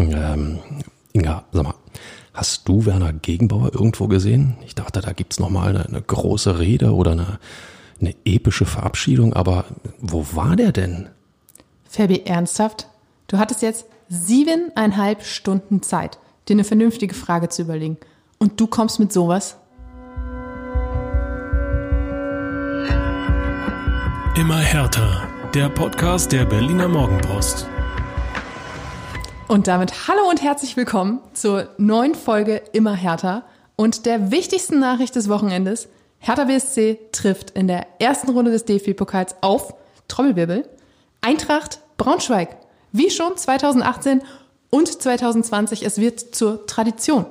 Ähm, Inga, sag mal, hast du Werner Gegenbauer irgendwo gesehen? Ich dachte, da gibt's noch mal eine, eine große Rede oder eine, eine epische Verabschiedung, aber wo war der denn? Fabi, ernsthaft? Du hattest jetzt siebeneinhalb Stunden Zeit, dir eine vernünftige Frage zu überlegen. Und du kommst mit sowas? Immer härter. Der Podcast der Berliner Morgenpost. Und damit hallo und herzlich willkommen zur neuen Folge Immer härter und der wichtigsten Nachricht des Wochenendes. Hertha BSC trifft in der ersten Runde des DFB-Pokals auf Trommelwirbel Eintracht Braunschweig. Wie schon 2018 und 2020. Es wird zur Tradition.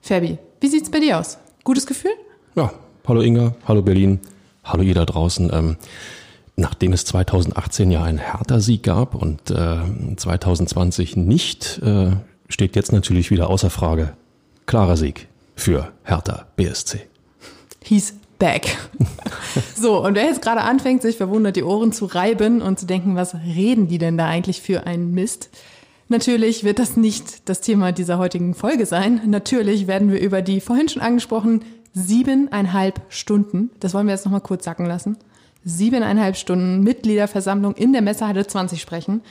Fabi, wie sieht's bei dir aus? Gutes Gefühl? Ja, hallo Inga, hallo Berlin, hallo ihr da draußen. Ähm, nachdem es 2018 ja einen Hertha-Sieg gab und äh, 2020 nicht, äh, steht jetzt natürlich wieder außer Frage klarer Sieg für Hertha BSC. He's back. so, und wer jetzt gerade anfängt, sich verwundert die Ohren zu reiben und zu denken, was reden die denn da eigentlich für einen Mist? Natürlich wird das nicht das Thema dieser heutigen Folge sein. Natürlich werden wir über die vorhin schon angesprochenen siebeneinhalb Stunden, das wollen wir jetzt nochmal kurz sacken lassen, siebeneinhalb Stunden Mitgliederversammlung in der Messehalle 20 sprechen.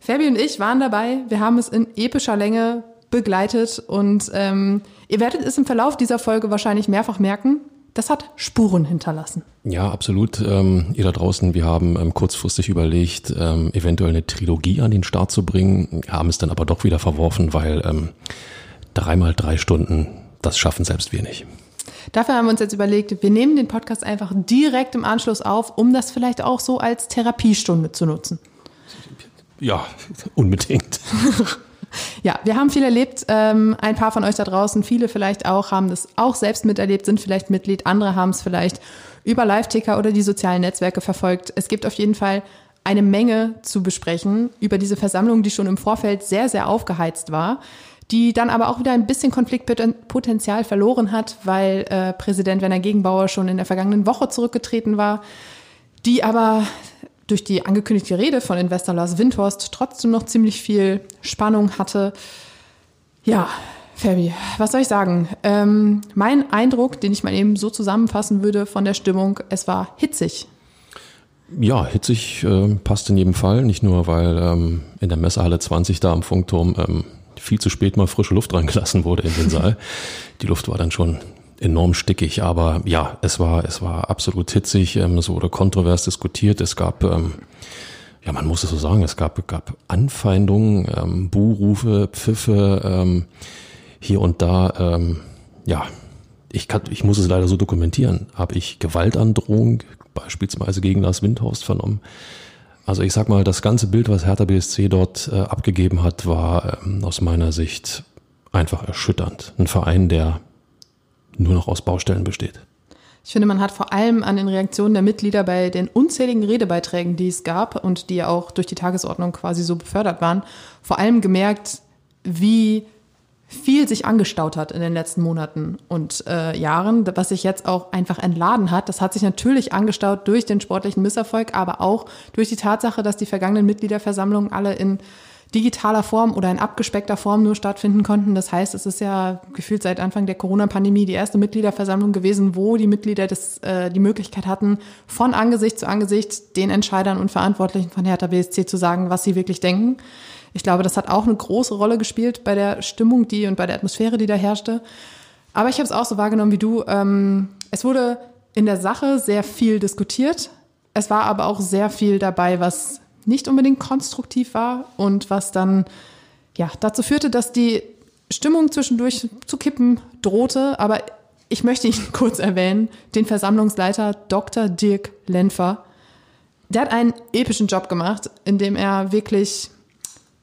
Fabi und ich waren dabei. Wir haben es in epischer Länge begleitet und ähm, ihr werdet es im Verlauf dieser Folge wahrscheinlich mehrfach merken. Das hat Spuren hinterlassen. Ja, absolut. Ähm, ihr da draußen, wir haben ähm, kurzfristig überlegt, ähm, eventuell eine Trilogie an den Start zu bringen, haben es dann aber doch wieder verworfen, weil ähm, dreimal drei Stunden, das schaffen selbst wir nicht. Dafür haben wir uns jetzt überlegt, wir nehmen den Podcast einfach direkt im Anschluss auf, um das vielleicht auch so als Therapiestunde zu nutzen. Ja, unbedingt. ja, wir haben viel erlebt. Ähm, ein paar von euch da draußen, viele vielleicht auch, haben das auch selbst miterlebt, sind vielleicht Mitglied. Andere haben es vielleicht über Live-Ticker oder die sozialen Netzwerke verfolgt. Es gibt auf jeden Fall eine Menge zu besprechen über diese Versammlung, die schon im Vorfeld sehr, sehr aufgeheizt war die dann aber auch wieder ein bisschen Konfliktpotenzial verloren hat, weil äh, Präsident Werner Gegenbauer schon in der vergangenen Woche zurückgetreten war, die aber durch die angekündigte Rede von Investor Lars Windhorst trotzdem noch ziemlich viel Spannung hatte. Ja, Fabi, was soll ich sagen? Ähm, mein Eindruck, den ich mal eben so zusammenfassen würde von der Stimmung, es war hitzig. Ja, hitzig äh, passt in jedem Fall. Nicht nur, weil ähm, in der Messehalle 20 da am Funkturm ähm, viel zu spät mal frische Luft reingelassen wurde in den Saal. Die Luft war dann schon enorm stickig, aber ja, es war, es war absolut hitzig, ähm, es wurde kontrovers diskutiert, es gab, ähm, ja, man muss es so sagen, es gab, gab Anfeindungen, ähm, Buhrufe, Pfiffe, ähm, hier und da, ähm, ja, ich kann, ich muss es leider so dokumentieren, habe ich Gewaltandrohung beispielsweise gegen Lars Windhorst vernommen. Also ich sag mal, das ganze Bild, was Hertha BSC dort äh, abgegeben hat, war ähm, aus meiner Sicht einfach erschütternd. Ein Verein, der nur noch aus Baustellen besteht. Ich finde, man hat vor allem an den Reaktionen der Mitglieder bei den unzähligen Redebeiträgen, die es gab und die auch durch die Tagesordnung quasi so befördert waren, vor allem gemerkt, wie viel sich angestaut hat in den letzten Monaten und äh, Jahren, was sich jetzt auch einfach entladen hat. Das hat sich natürlich angestaut durch den sportlichen Misserfolg, aber auch durch die Tatsache, dass die vergangenen Mitgliederversammlungen alle in digitaler Form oder in abgespeckter Form nur stattfinden konnten. Das heißt, es ist ja gefühlt seit Anfang der Corona-Pandemie die erste Mitgliederversammlung gewesen, wo die Mitglieder das, äh, die Möglichkeit hatten, von Angesicht zu Angesicht den Entscheidern und Verantwortlichen von Hertha BSC zu sagen, was sie wirklich denken. Ich glaube, das hat auch eine große Rolle gespielt bei der Stimmung, die und bei der Atmosphäre, die da herrschte. Aber ich habe es auch so wahrgenommen wie du. Ähm, es wurde in der Sache sehr viel diskutiert. Es war aber auch sehr viel dabei, was nicht unbedingt konstruktiv war und was dann ja dazu führte, dass die Stimmung zwischendurch zu kippen drohte. Aber ich möchte ihn kurz erwähnen, den Versammlungsleiter Dr. Dirk Lenfer. Der hat einen epischen Job gemacht, in dem er wirklich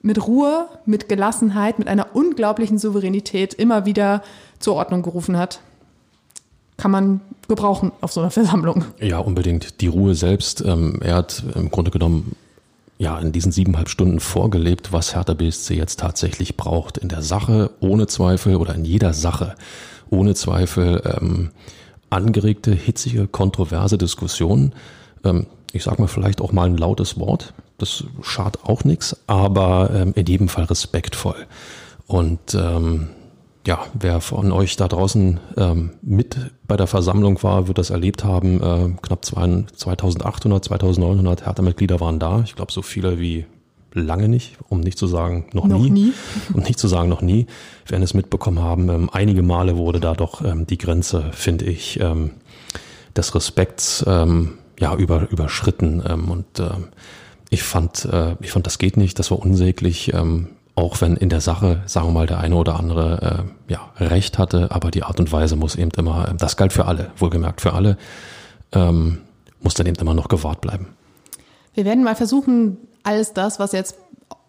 mit Ruhe, mit Gelassenheit, mit einer unglaublichen Souveränität immer wieder zur Ordnung gerufen hat. Kann man gebrauchen auf so einer Versammlung. Ja, unbedingt. Die Ruhe selbst. Ähm, er hat im Grunde genommen ja in diesen siebeneinhalb Stunden vorgelebt, was Hertha BSC jetzt tatsächlich braucht. In der Sache ohne Zweifel oder in jeder Sache ohne Zweifel ähm, angeregte, hitzige, kontroverse Diskussionen. Ähm, ich sage mal vielleicht auch mal ein lautes Wort das schadet auch nichts, aber ähm, in jedem Fall respektvoll. Und ähm, ja, wer von euch da draußen ähm, mit bei der Versammlung war, wird das erlebt haben. Äh, knapp 2800, 2900 Hertha-Mitglieder waren da. Ich glaube, so viele wie lange nicht, um nicht zu sagen noch, Noch nie. nie. Um nicht zu sagen noch nie. werden es mitbekommen haben. Ähm, einige Male wurde da doch ähm, die Grenze, finde ich, ähm, des Respekts ähm, ja über, überschritten. Ähm, und ähm, ich fand, äh, ich fand, das geht nicht. Das war unsäglich. Ähm, auch wenn in der Sache, sagen wir mal, der eine oder andere äh, ja, Recht hatte, aber die Art und Weise muss eben immer, das galt für alle, wohlgemerkt für alle, ähm, muss dann eben immer noch gewahrt bleiben. Wir werden mal versuchen, alles das, was jetzt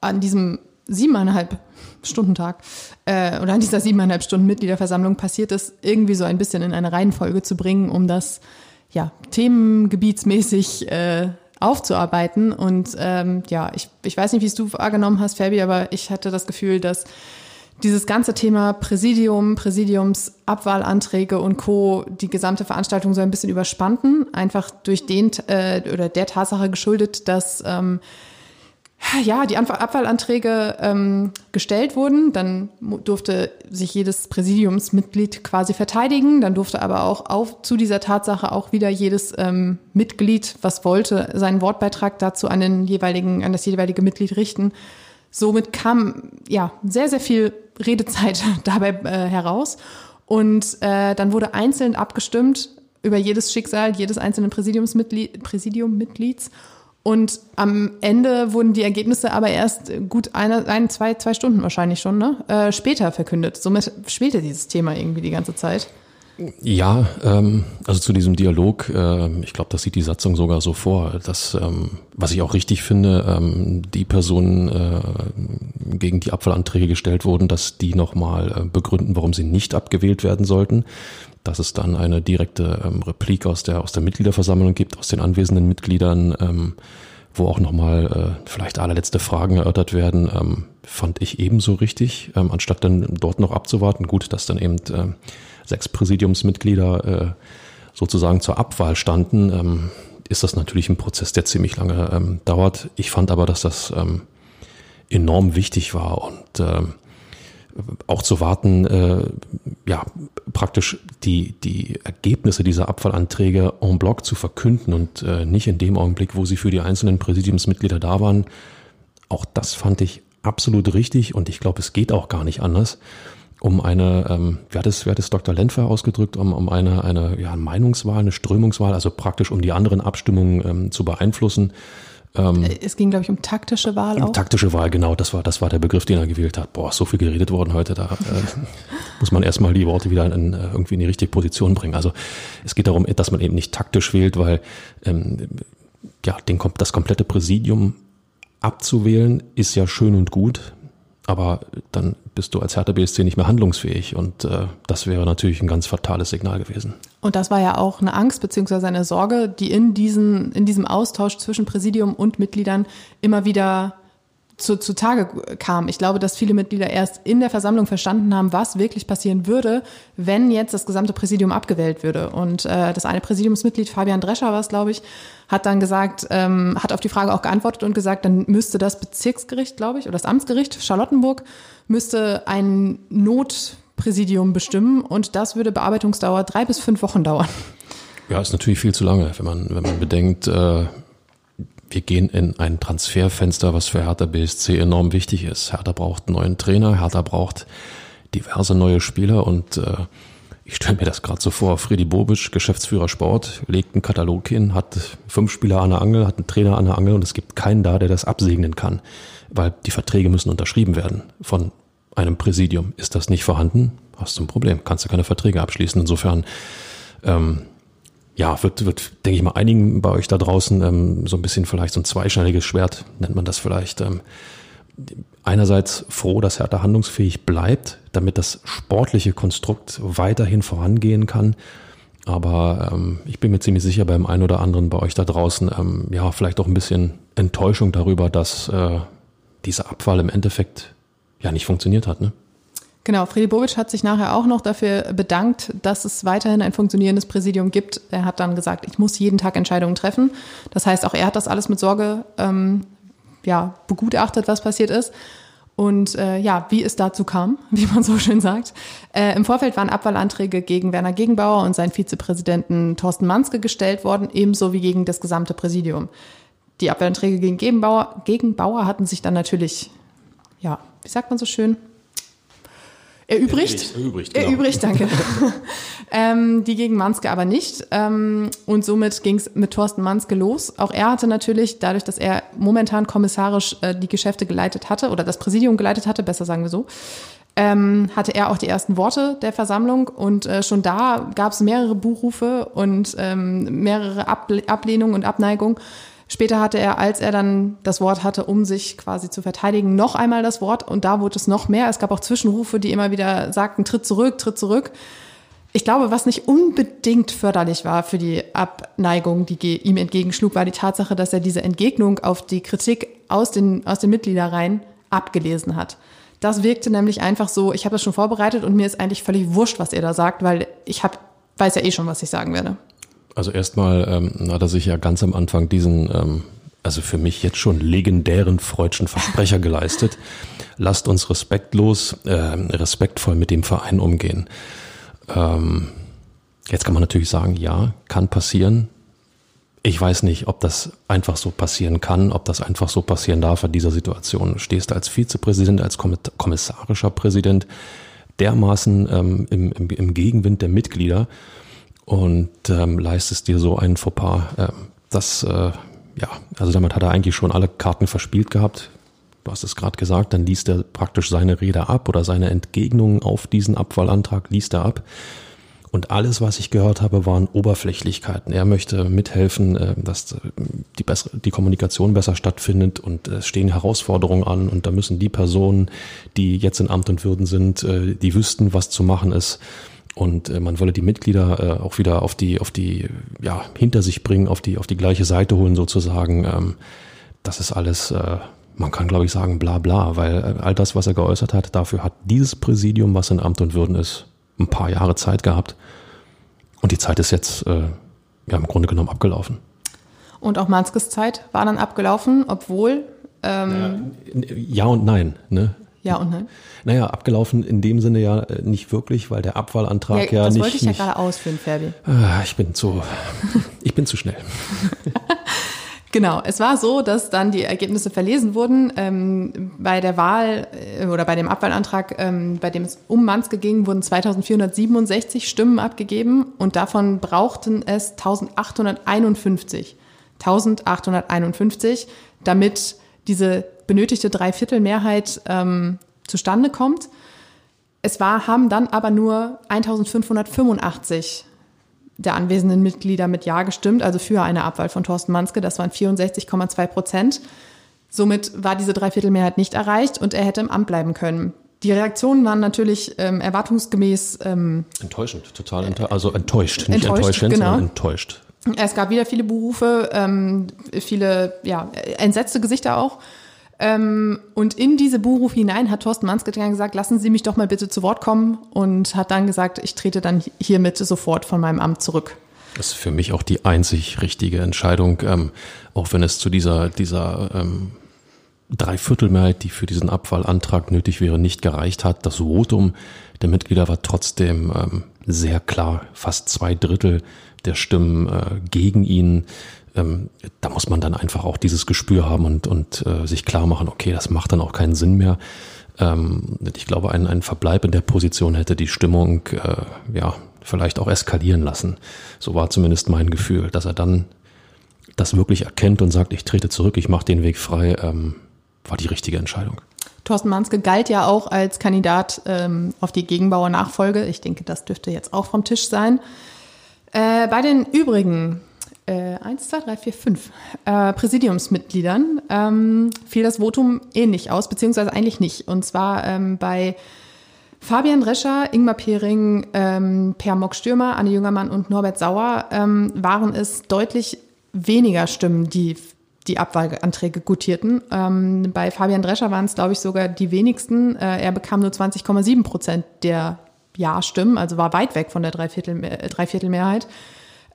an diesem siebeneinhalb Stundentag äh, oder an dieser siebeneinhalb Stunden Mitgliederversammlung passiert ist, irgendwie so ein bisschen in eine Reihenfolge zu bringen, um das ja themengebietsmäßig äh, aufzuarbeiten. Und ähm, ja, ich, ich weiß nicht, wie es du wahrgenommen hast, Fabi, aber ich hatte das Gefühl, dass dieses ganze Thema Präsidium, Präsidiumsabwahlanträge und Co. die gesamte Veranstaltung so ein bisschen überspannten, einfach durch den äh, oder der Tatsache geschuldet, dass ähm, ja, die Abwahlanträge ähm, gestellt wurden, dann durfte sich jedes Präsidiumsmitglied quasi verteidigen, dann durfte aber auch auf, zu dieser Tatsache auch wieder jedes ähm, Mitglied, was wollte, seinen Wortbeitrag dazu an den jeweiligen, an das jeweilige Mitglied richten. Somit kam ja sehr, sehr viel Redezeit dabei äh, heraus. Und äh, dann wurde einzeln abgestimmt über jedes Schicksal jedes einzelnen Präsidiumsmitglied, Präsidiummitglieds. Und am Ende wurden die Ergebnisse aber erst gut eine, ein, zwei, zwei Stunden wahrscheinlich schon, ne? Äh, später verkündet. Somit spielte dieses Thema irgendwie die ganze Zeit. Ja, ähm, also zu diesem Dialog, äh, ich glaube, das sieht die Satzung sogar so vor, dass, ähm, was ich auch richtig finde, ähm, die Personen, äh, gegen die Abfallanträge gestellt wurden, dass die nochmal äh, begründen, warum sie nicht abgewählt werden sollten. Dass es dann eine direkte ähm, Replik aus der, aus der Mitgliederversammlung gibt, aus den anwesenden Mitgliedern, ähm, wo auch nochmal äh, vielleicht allerletzte Fragen erörtert werden, ähm, fand ich ebenso richtig, ähm, anstatt dann dort noch abzuwarten. Gut, dass dann eben äh, sechs Präsidiumsmitglieder äh, sozusagen zur Abwahl standen, ähm, ist das natürlich ein Prozess, der ziemlich lange ähm, dauert. Ich fand aber, dass das ähm, enorm wichtig war und ähm, auch zu warten, äh, ja, praktisch die, die Ergebnisse dieser Abfallanträge en bloc zu verkünden und äh, nicht in dem Augenblick, wo sie für die einzelnen Präsidiumsmitglieder da waren. Auch das fand ich absolut richtig und ich glaube, es geht auch gar nicht anders um eine, ähm, wie, hat es, wie hat es Dr. Lenfer ausgedrückt, um, um eine, eine ja, Meinungswahl, eine Strömungswahl, also praktisch um die anderen Abstimmungen ähm, zu beeinflussen. Ähm, es ging, glaube ich, um taktische Wahl auch. Taktische Wahl, genau, das war, das war der Begriff, den er gewählt hat. Boah, so viel geredet worden heute, da äh, muss man erstmal die Worte wieder in, äh, irgendwie in die richtige Position bringen. Also es geht darum, dass man eben nicht taktisch wählt, weil ähm, ja, den, das komplette Präsidium abzuwählen ist ja schön und gut aber dann bist du als Hertha BSC nicht mehr handlungsfähig und äh, das wäre natürlich ein ganz fatales Signal gewesen. Und das war ja auch eine Angst beziehungsweise eine Sorge, die in, diesen, in diesem Austausch zwischen Präsidium und Mitgliedern immer wieder zu, zu Tage kam. Ich glaube, dass viele Mitglieder erst in der Versammlung verstanden haben, was wirklich passieren würde, wenn jetzt das gesamte Präsidium abgewählt würde. Und äh, das eine Präsidiumsmitglied, Fabian Drescher war es, glaube ich, hat dann gesagt, ähm, hat auf die Frage auch geantwortet und gesagt, dann müsste das Bezirksgericht, glaube ich, oder das Amtsgericht Charlottenburg müsste ein Notpräsidium bestimmen und das würde Bearbeitungsdauer drei bis fünf Wochen dauern. Ja, ist natürlich viel zu lange, wenn man, wenn man bedenkt, äh, wir gehen in ein Transferfenster, was für Hertha BSC enorm wichtig ist. Hertha braucht einen neuen Trainer, Hertha braucht diverse neue Spieler und äh, ich stelle mir das gerade so vor, Freddy Bobic, Geschäftsführer Sport, legt einen Katalog hin, hat fünf Spieler an der Angel, hat einen Trainer an der Angel und es gibt keinen da, der das absegnen kann, weil die Verträge müssen unterschrieben werden von einem Präsidium. Ist das nicht vorhanden, hast du ein Problem, kannst du keine Verträge abschließen. Insofern ähm, ja, wird, wird, denke ich mal, einigen bei euch da draußen ähm, so ein bisschen vielleicht so ein zweischneidiges Schwert, nennt man das vielleicht. Ähm, einerseits froh, dass Hertha handlungsfähig bleibt, damit das sportliche Konstrukt weiterhin vorangehen kann. Aber ähm, ich bin mir ziemlich sicher beim einen oder anderen bei euch da draußen, ähm, ja, vielleicht auch ein bisschen Enttäuschung darüber, dass äh, diese Abwahl im Endeffekt ja nicht funktioniert hat. Ne? Genau, Friedi Bobic hat sich nachher auch noch dafür bedankt, dass es weiterhin ein funktionierendes Präsidium gibt. Er hat dann gesagt, ich muss jeden Tag Entscheidungen treffen. Das heißt, auch er hat das alles mit Sorge ähm, ja, begutachtet, was passiert ist. Und äh, ja, wie es dazu kam, wie man so schön sagt. Äh, Im Vorfeld waren Abwahlanträge gegen Werner Gegenbauer und seinen Vizepräsidenten Thorsten Manske gestellt worden, ebenso wie gegen das gesamte Präsidium. Die Abwahlanträge gegen Gegenbauer, Gegenbauer hatten sich dann natürlich, ja, wie sagt man so schön, Erübrigt? Erübrigt, genau. Erübrigt, danke. ähm, die gegen Manske aber nicht. Ähm, und somit ging es mit Thorsten Manske los. Auch er hatte natürlich, dadurch, dass er momentan kommissarisch äh, die Geschäfte geleitet hatte oder das Präsidium geleitet hatte, besser sagen wir so, ähm, hatte er auch die ersten Worte der Versammlung. Und äh, schon da gab es mehrere Buchrufe und ähm, mehrere Ablehnungen und Abneigungen. Später hatte er, als er dann das Wort hatte, um sich quasi zu verteidigen, noch einmal das Wort und da wurde es noch mehr. Es gab auch Zwischenrufe, die immer wieder sagten, tritt zurück, tritt zurück. Ich glaube, was nicht unbedingt förderlich war für die Abneigung, die ihm entgegenschlug, war die Tatsache, dass er diese Entgegnung auf die Kritik aus den, aus den Mitgliederreihen abgelesen hat. Das wirkte nämlich einfach so, ich habe das schon vorbereitet und mir ist eigentlich völlig wurscht, was er da sagt, weil ich hab, weiß ja eh schon, was ich sagen werde. Also erstmal ähm, hat er sich ja ganz am Anfang diesen, ähm, also für mich jetzt schon legendären freudschen Versprecher geleistet. Lasst uns respektlos, äh, respektvoll mit dem Verein umgehen. Ähm, jetzt kann man natürlich sagen, ja, kann passieren. Ich weiß nicht, ob das einfach so passieren kann, ob das einfach so passieren darf in dieser Situation. Stehst du als Vizepräsident, als kommissarischer Präsident dermaßen ähm, im, im, im Gegenwind der Mitglieder und ähm, leistest dir so einen Fauxpas. Äh, das, äh, ja, also damit hat er eigentlich schon alle Karten verspielt gehabt. Du hast es gerade gesagt, dann liest er praktisch seine Rede ab oder seine Entgegnungen auf diesen Abwahlantrag liest er ab. Und alles, was ich gehört habe, waren Oberflächlichkeiten. Er möchte mithelfen, äh, dass die, bessere, die Kommunikation besser stattfindet und es stehen Herausforderungen an und da müssen die Personen, die jetzt in Amt und Würden sind, äh, die wüssten, was zu machen ist und äh, man wolle die Mitglieder äh, auch wieder auf die, auf die, ja, hinter sich bringen, auf die, auf die gleiche Seite holen sozusagen. Ähm, das ist alles, äh, man kann glaube ich sagen, bla bla, weil äh, all das, was er geäußert hat, dafür hat dieses Präsidium, was in Amt und Würden ist, ein paar Jahre Zeit gehabt. Und die Zeit ist jetzt äh, ja im Grunde genommen abgelaufen. Und auch Manskes Zeit war dann abgelaufen, obwohl ähm ja, ja und nein. Ne? Ja und nein? Naja, abgelaufen in dem Sinne ja äh, nicht wirklich, weil der Abwahlantrag ja, ja das nicht. Das wollte ich ja gerade ausführen, Ferdi. Ah, ich bin zu, ich bin zu schnell. Genau, es war so, dass dann die Ergebnisse verlesen wurden. Ähm, bei der Wahl äh, oder bei dem Abwahlantrag, ähm, bei dem es um Manske ging, wurden 2467 Stimmen abgegeben und davon brauchten es 1851. 1851, damit diese benötigte Dreiviertelmehrheit ähm, zustande kommt. Es war, haben dann aber nur 1585 der anwesenden Mitglieder mit Ja gestimmt, also für eine Abwahl von Thorsten Manske. Das waren 64,2 Prozent. Somit war diese Dreiviertelmehrheit nicht erreicht und er hätte im Amt bleiben können. Die Reaktionen waren natürlich ähm, erwartungsgemäß ähm, enttäuschend, total enttäuscht, also enttäuscht, nicht enttäuscht, enttäuschend, genau. sondern enttäuscht. Es gab wieder viele Berufe, ähm, viele ja, entsetzte Gesichter auch. Ähm, und in diese Buchruf hinein hat Thorsten Manske dann gesagt, lassen Sie mich doch mal bitte zu Wort kommen und hat dann gesagt, ich trete dann hiermit sofort von meinem Amt zurück. Das ist für mich auch die einzig richtige Entscheidung, ähm, auch wenn es zu dieser, dieser ähm, Dreiviertelmehrheit, die für diesen Abwahlantrag nötig wäre, nicht gereicht hat. Das Votum der Mitglieder war trotzdem ähm, sehr klar, fast zwei Drittel der Stimmen äh, gegen ihn ähm, da muss man dann einfach auch dieses Gespür haben und, und äh, sich klar machen, okay, das macht dann auch keinen Sinn mehr. Ähm, ich glaube, ein, ein Verbleib in der Position hätte die Stimmung äh, ja vielleicht auch eskalieren lassen. So war zumindest mein Gefühl, dass er dann das wirklich erkennt und sagt, ich trete zurück, ich mache den Weg frei, ähm, war die richtige Entscheidung. Thorsten Manske galt ja auch als Kandidat ähm, auf die Gegenbauer-Nachfolge. Ich denke, das dürfte jetzt auch vom Tisch sein. Äh, bei den übrigen äh, eins, zwei, drei, vier, fünf äh, Präsidiumsmitgliedern ähm, fiel das Votum ähnlich aus, beziehungsweise eigentlich nicht. Und zwar ähm, bei Fabian Rescher, Ingmar Pering, ähm, Per Mock-Stürmer, Anne Jüngermann und Norbert Sauer ähm, waren es deutlich weniger Stimmen, die die Abwahlanträge gutierten. Ähm, bei Fabian Drescher waren es, glaube ich, sogar die wenigsten. Äh, er bekam nur 20,7 Prozent der Ja-Stimmen, also war weit weg von der Dreiviertel, äh, Dreiviertelmehrheit.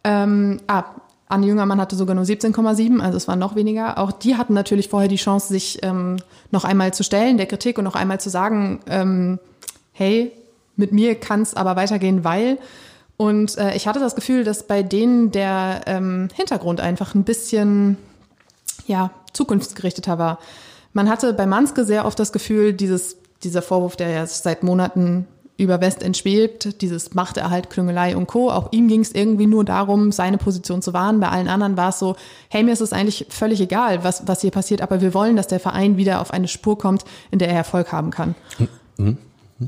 Ähm, ah, Anne Jüngermann hatte sogar nur 17,7, also es war noch weniger. Auch die hatten natürlich vorher die Chance, sich ähm, noch einmal zu stellen, der Kritik und noch einmal zu sagen, ähm, hey, mit mir kann es aber weitergehen, weil. Und äh, ich hatte das Gefühl, dass bei denen der ähm, Hintergrund einfach ein bisschen ja, zukunftsgerichteter war. Man hatte bei Manske sehr oft das Gefühl, dieses, dieser Vorwurf, der ja seit Monaten über West entschwebt, dieses Machterhalt, Klüngelei und Co. Auch ihm ging es irgendwie nur darum, seine Position zu wahren. Bei allen anderen war es so, hey, mir ist es eigentlich völlig egal, was, was hier passiert, aber wir wollen, dass der Verein wieder auf eine Spur kommt, in der er Erfolg haben kann. Mhm.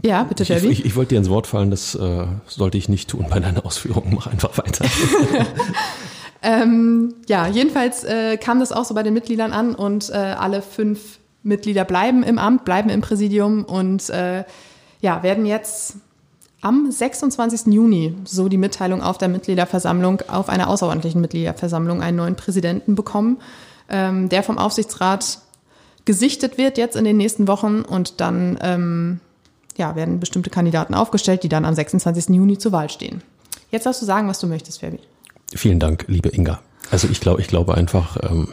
Ja, bitte, ich, ich, ich, wollte dir ins Wort fallen, das äh, sollte ich nicht tun bei deinen Ausführungen. Mach einfach weiter. ähm, ja, jedenfalls äh, kam das auch so bei den Mitgliedern an und äh, alle fünf Mitglieder bleiben im Amt, bleiben im Präsidium und äh, ja, werden jetzt am 26. Juni, so die Mitteilung auf der Mitgliederversammlung, auf einer außerordentlichen Mitgliederversammlung einen neuen Präsidenten bekommen, ähm, der vom Aufsichtsrat gesichtet wird jetzt in den nächsten Wochen und dann ähm, ja, werden bestimmte Kandidaten aufgestellt, die dann am 26. Juni zur Wahl stehen. Jetzt darfst du sagen, was du möchtest, Fabi. Vielen Dank, liebe Inga. Also ich glaube, ich glaube einfach, ähm,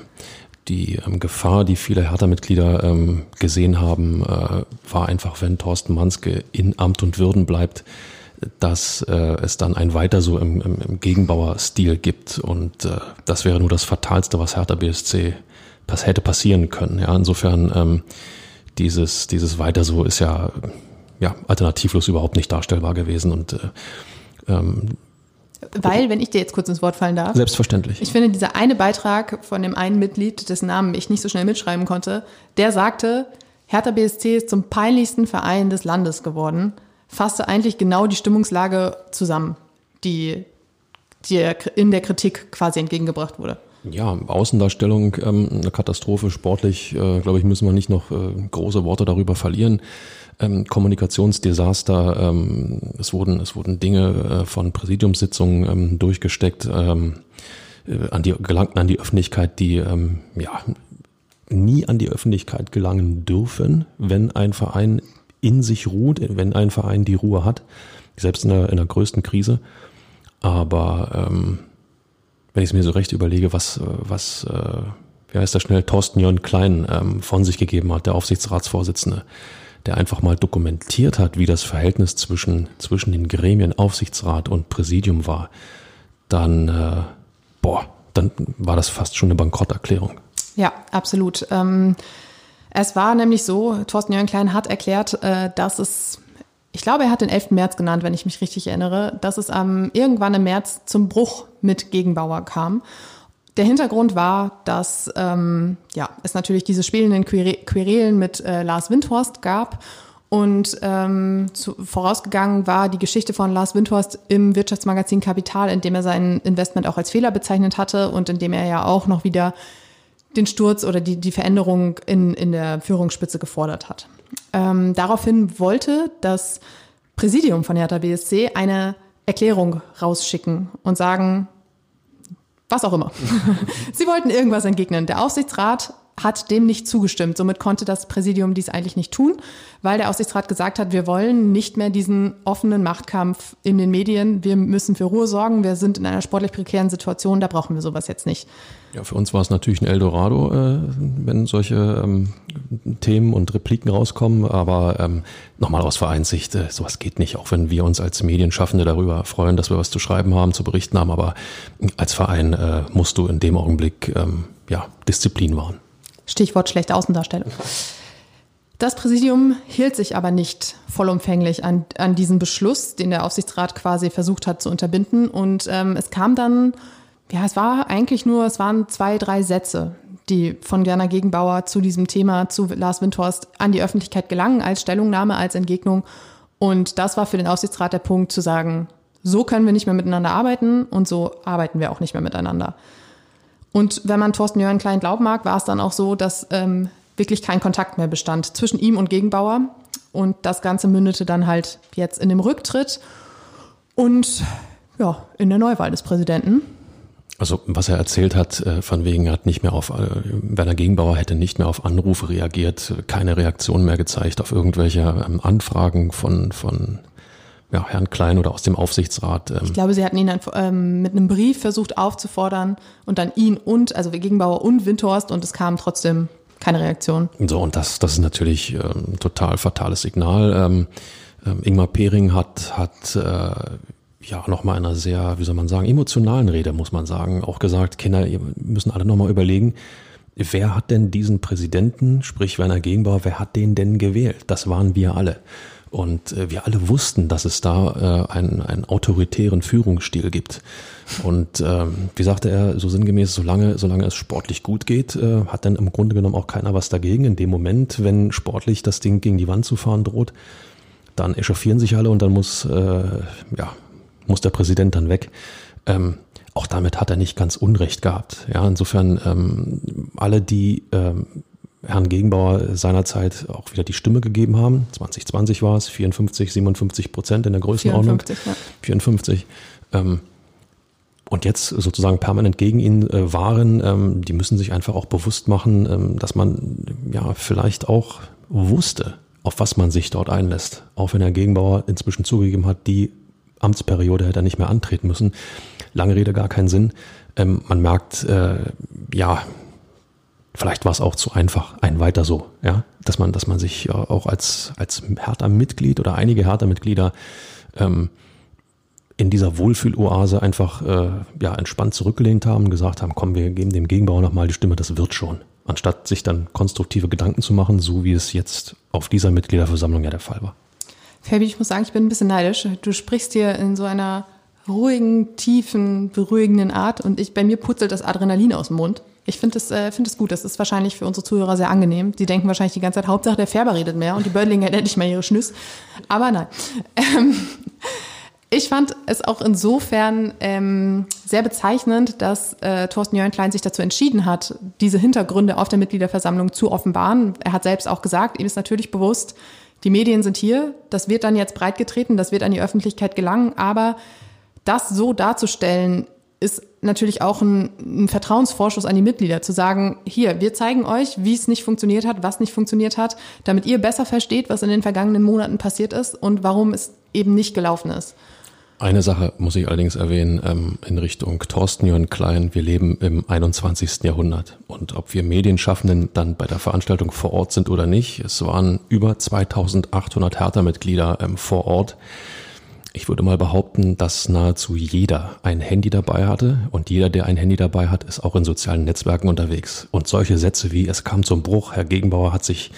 die ähm, Gefahr, die viele Hertha-Mitglieder ähm, gesehen haben, äh, war einfach, wenn Thorsten Manske in Amt und Würden bleibt, dass äh, es dann ein weiter so im, im, im Gegenbauer-Stil gibt. Und äh, das wäre nur das Fatalste, was Hertha BSC das hätte passieren können. Ja, insofern ähm, dieses, dieses weiter so ist ja ja, alternativlos überhaupt nicht darstellbar gewesen. Und äh, ähm, weil, wenn ich dir jetzt kurz ins Wort fallen darf. Selbstverständlich. Ich finde, dieser eine Beitrag von dem einen Mitglied, dessen Namen ich nicht so schnell mitschreiben konnte, der sagte, Hertha BSC ist zum peinlichsten Verein des Landes geworden, fasste eigentlich genau die Stimmungslage zusammen, die, die in der Kritik quasi entgegengebracht wurde. Ja, Außendarstellung, ähm, eine Katastrophe, sportlich, äh, glaube ich, müssen wir nicht noch äh, große Worte darüber verlieren ähm, Kommunikationsdesaster. Ähm, es wurden es wurden Dinge äh, von Präsidiumssitzungen ähm, durchgesteckt, ähm, äh, an die gelangten an die Öffentlichkeit, die ähm, ja nie an die Öffentlichkeit gelangen dürfen, wenn ein Verein in sich ruht, wenn ein Verein die Ruhe hat, selbst in der, in der größten Krise. Aber ähm, wenn ich es mir so recht überlege, was, was äh, wie heißt der schnell, Thorsten Jörn Klein ähm, von sich gegeben hat, der Aufsichtsratsvorsitzende, der einfach mal dokumentiert hat, wie das Verhältnis zwischen, zwischen den Gremien, Aufsichtsrat und Präsidium war, dann, äh, boah, dann war das fast schon eine Bankrotterklärung. Ja, absolut. Ähm, es war nämlich so, Thorsten Jörn Klein hat erklärt, äh, dass es, ich glaube, er hat den 11. März genannt, wenn ich mich richtig erinnere, dass es am irgendwann im März zum Bruch mit Gegenbauer kam. Der Hintergrund war, dass ähm, ja, es natürlich diese spielenden Querelen mit äh, Lars Windhorst gab. Und ähm, zu, vorausgegangen war die Geschichte von Lars Windhorst im Wirtschaftsmagazin Kapital, in dem er sein Investment auch als Fehler bezeichnet hatte und in dem er ja auch noch wieder den Sturz oder die, die Veränderung in, in der Führungsspitze gefordert hat. Ähm, daraufhin wollte das Präsidium von Hertha BSC eine Erklärung rausschicken und sagen, was auch immer. Sie wollten irgendwas entgegnen. Der Aufsichtsrat hat dem nicht zugestimmt. Somit konnte das Präsidium dies eigentlich nicht tun, weil der Aufsichtsrat gesagt hat, wir wollen nicht mehr diesen offenen Machtkampf in den Medien. Wir müssen für Ruhe sorgen. Wir sind in einer sportlich prekären Situation. Da brauchen wir sowas jetzt nicht. Ja, für uns war es natürlich ein Eldorado, äh, wenn solche ähm, Themen und Repliken rauskommen. Aber ähm, nochmal aus Vereinssicht, äh, sowas geht nicht, auch wenn wir uns als Medienschaffende darüber freuen, dass wir was zu schreiben haben, zu berichten haben. Aber als Verein äh, musst du in dem Augenblick ähm, ja, Disziplin wahren. Stichwort schlechte Außendarstellung. Das Präsidium hielt sich aber nicht vollumfänglich an, an diesen Beschluss, den der Aufsichtsrat quasi versucht hat zu unterbinden. Und ähm, es kam dann, ja, es war eigentlich nur, es waren zwei, drei Sätze, die von Gerner Gegenbauer zu diesem Thema, zu Lars Windhorst an die Öffentlichkeit gelangen, als Stellungnahme, als Entgegnung. Und das war für den Aufsichtsrat der Punkt zu sagen, so können wir nicht mehr miteinander arbeiten und so arbeiten wir auch nicht mehr miteinander. Und wenn man Thorsten Jörn Klein glauben mag, war es dann auch so, dass ähm, wirklich kein Kontakt mehr bestand zwischen ihm und Gegenbauer. Und das Ganze mündete dann halt jetzt in dem Rücktritt und ja, in der Neuwahl des Präsidenten. Also was er erzählt hat, äh, von wegen hat nicht mehr auf, äh, Werner Gegenbauer hätte nicht mehr auf Anrufe reagiert, keine Reaktion mehr gezeigt auf irgendwelche ähm, Anfragen von, von ja, Herrn Klein oder aus dem Aufsichtsrat. Ähm. Ich glaube, sie hatten ihn dann ähm, mit einem Brief versucht aufzufordern und dann ihn und, also Gegenbauer und Windhorst und es kam trotzdem keine Reaktion. So, und das, das ist natürlich ähm, total fatales Signal. Ähm, ähm, Ingmar Pering hat, hat äh, ja nochmal in einer sehr, wie soll man sagen, emotionalen Rede, muss man sagen, auch gesagt, Kinder, ihr müssen alle nochmal überlegen, wer hat denn diesen Präsidenten, sprich Werner Gegenbauer, wer hat den denn gewählt? Das waren wir alle. Und äh, wir alle wussten, dass es da äh, einen, einen autoritären Führungsstil gibt. Und ähm, wie sagte er, so sinngemäß, solange, solange es sportlich gut geht, äh, hat dann im Grunde genommen auch keiner was dagegen. In dem Moment, wenn sportlich das Ding gegen die Wand zu fahren droht, dann echauffieren sich alle und dann muss, äh, ja, muss der Präsident dann weg. Ähm, auch damit hat er nicht ganz Unrecht gehabt. Ja, insofern ähm, alle, die ähm, Herrn Gegenbauer seinerzeit auch wieder die Stimme gegeben haben. 2020 war es, 54, 57 Prozent in der Größenordnung. 54, ja. 54. Ähm, und jetzt sozusagen permanent gegen ihn äh, waren, ähm, die müssen sich einfach auch bewusst machen, ähm, dass man ja vielleicht auch wusste, auf was man sich dort einlässt. Auch wenn Herr Gegenbauer inzwischen zugegeben hat, die Amtsperiode hätte er nicht mehr antreten müssen. Lange Rede, gar keinen Sinn. Ähm, man merkt, äh, ja, Vielleicht war es auch zu einfach, ein weiter so, ja, dass man, dass man sich auch als, als Hertha-Mitglied oder einige Hertha-Mitglieder ähm, in dieser Wohlfühloase einfach äh, ja, entspannt zurückgelehnt haben, gesagt haben, komm, wir geben dem Gegenbauer nochmal die Stimme, das wird schon. Anstatt sich dann konstruktive Gedanken zu machen, so wie es jetzt auf dieser Mitgliederversammlung ja der Fall war. Fabi, ich muss sagen, ich bin ein bisschen neidisch. Du sprichst hier in so einer ruhigen, tiefen, beruhigenden Art und ich, bei mir putzelt das Adrenalin aus dem Mund. Ich finde es äh, find gut. Das ist wahrscheinlich für unsere Zuhörer sehr angenehm. Die denken wahrscheinlich die ganze Zeit, Hauptsache der Färber redet mehr und die Bördlinge hätten nicht mehr ihre Schnüss. Aber nein. Ähm, ich fand es auch insofern ähm, sehr bezeichnend, dass äh, Thorsten Jörn Klein sich dazu entschieden hat, diese Hintergründe auf der Mitgliederversammlung zu offenbaren. Er hat selbst auch gesagt, ihm ist natürlich bewusst, die Medien sind hier, das wird dann jetzt breitgetreten, das wird an die Öffentlichkeit gelangen, aber das so darzustellen, ist natürlich auch ein, ein, Vertrauensvorschuss an die Mitglieder, zu sagen, hier, wir zeigen euch, wie es nicht funktioniert hat, was nicht funktioniert hat, damit ihr besser versteht, was in den vergangenen Monaten passiert ist und warum es eben nicht gelaufen ist. Eine Sache muss ich allerdings erwähnen ähm, in Richtung Thorsten Jörn Klein. Wir leben im 21. Jahrhundert. Und ob wir Medienschaffenden dann bei der Veranstaltung vor Ort sind oder nicht, es waren über 2800 Hertha-Mitglieder ähm, vor Ort. Ich würde mal behaupten, dass nahezu jeder ein Handy dabei hatte und jeder, der ein Handy dabei hat, ist auch in sozialen Netzwerken unterwegs. Und solche Sätze wie es kam zum Bruch, Herr Gegenbauer hat sich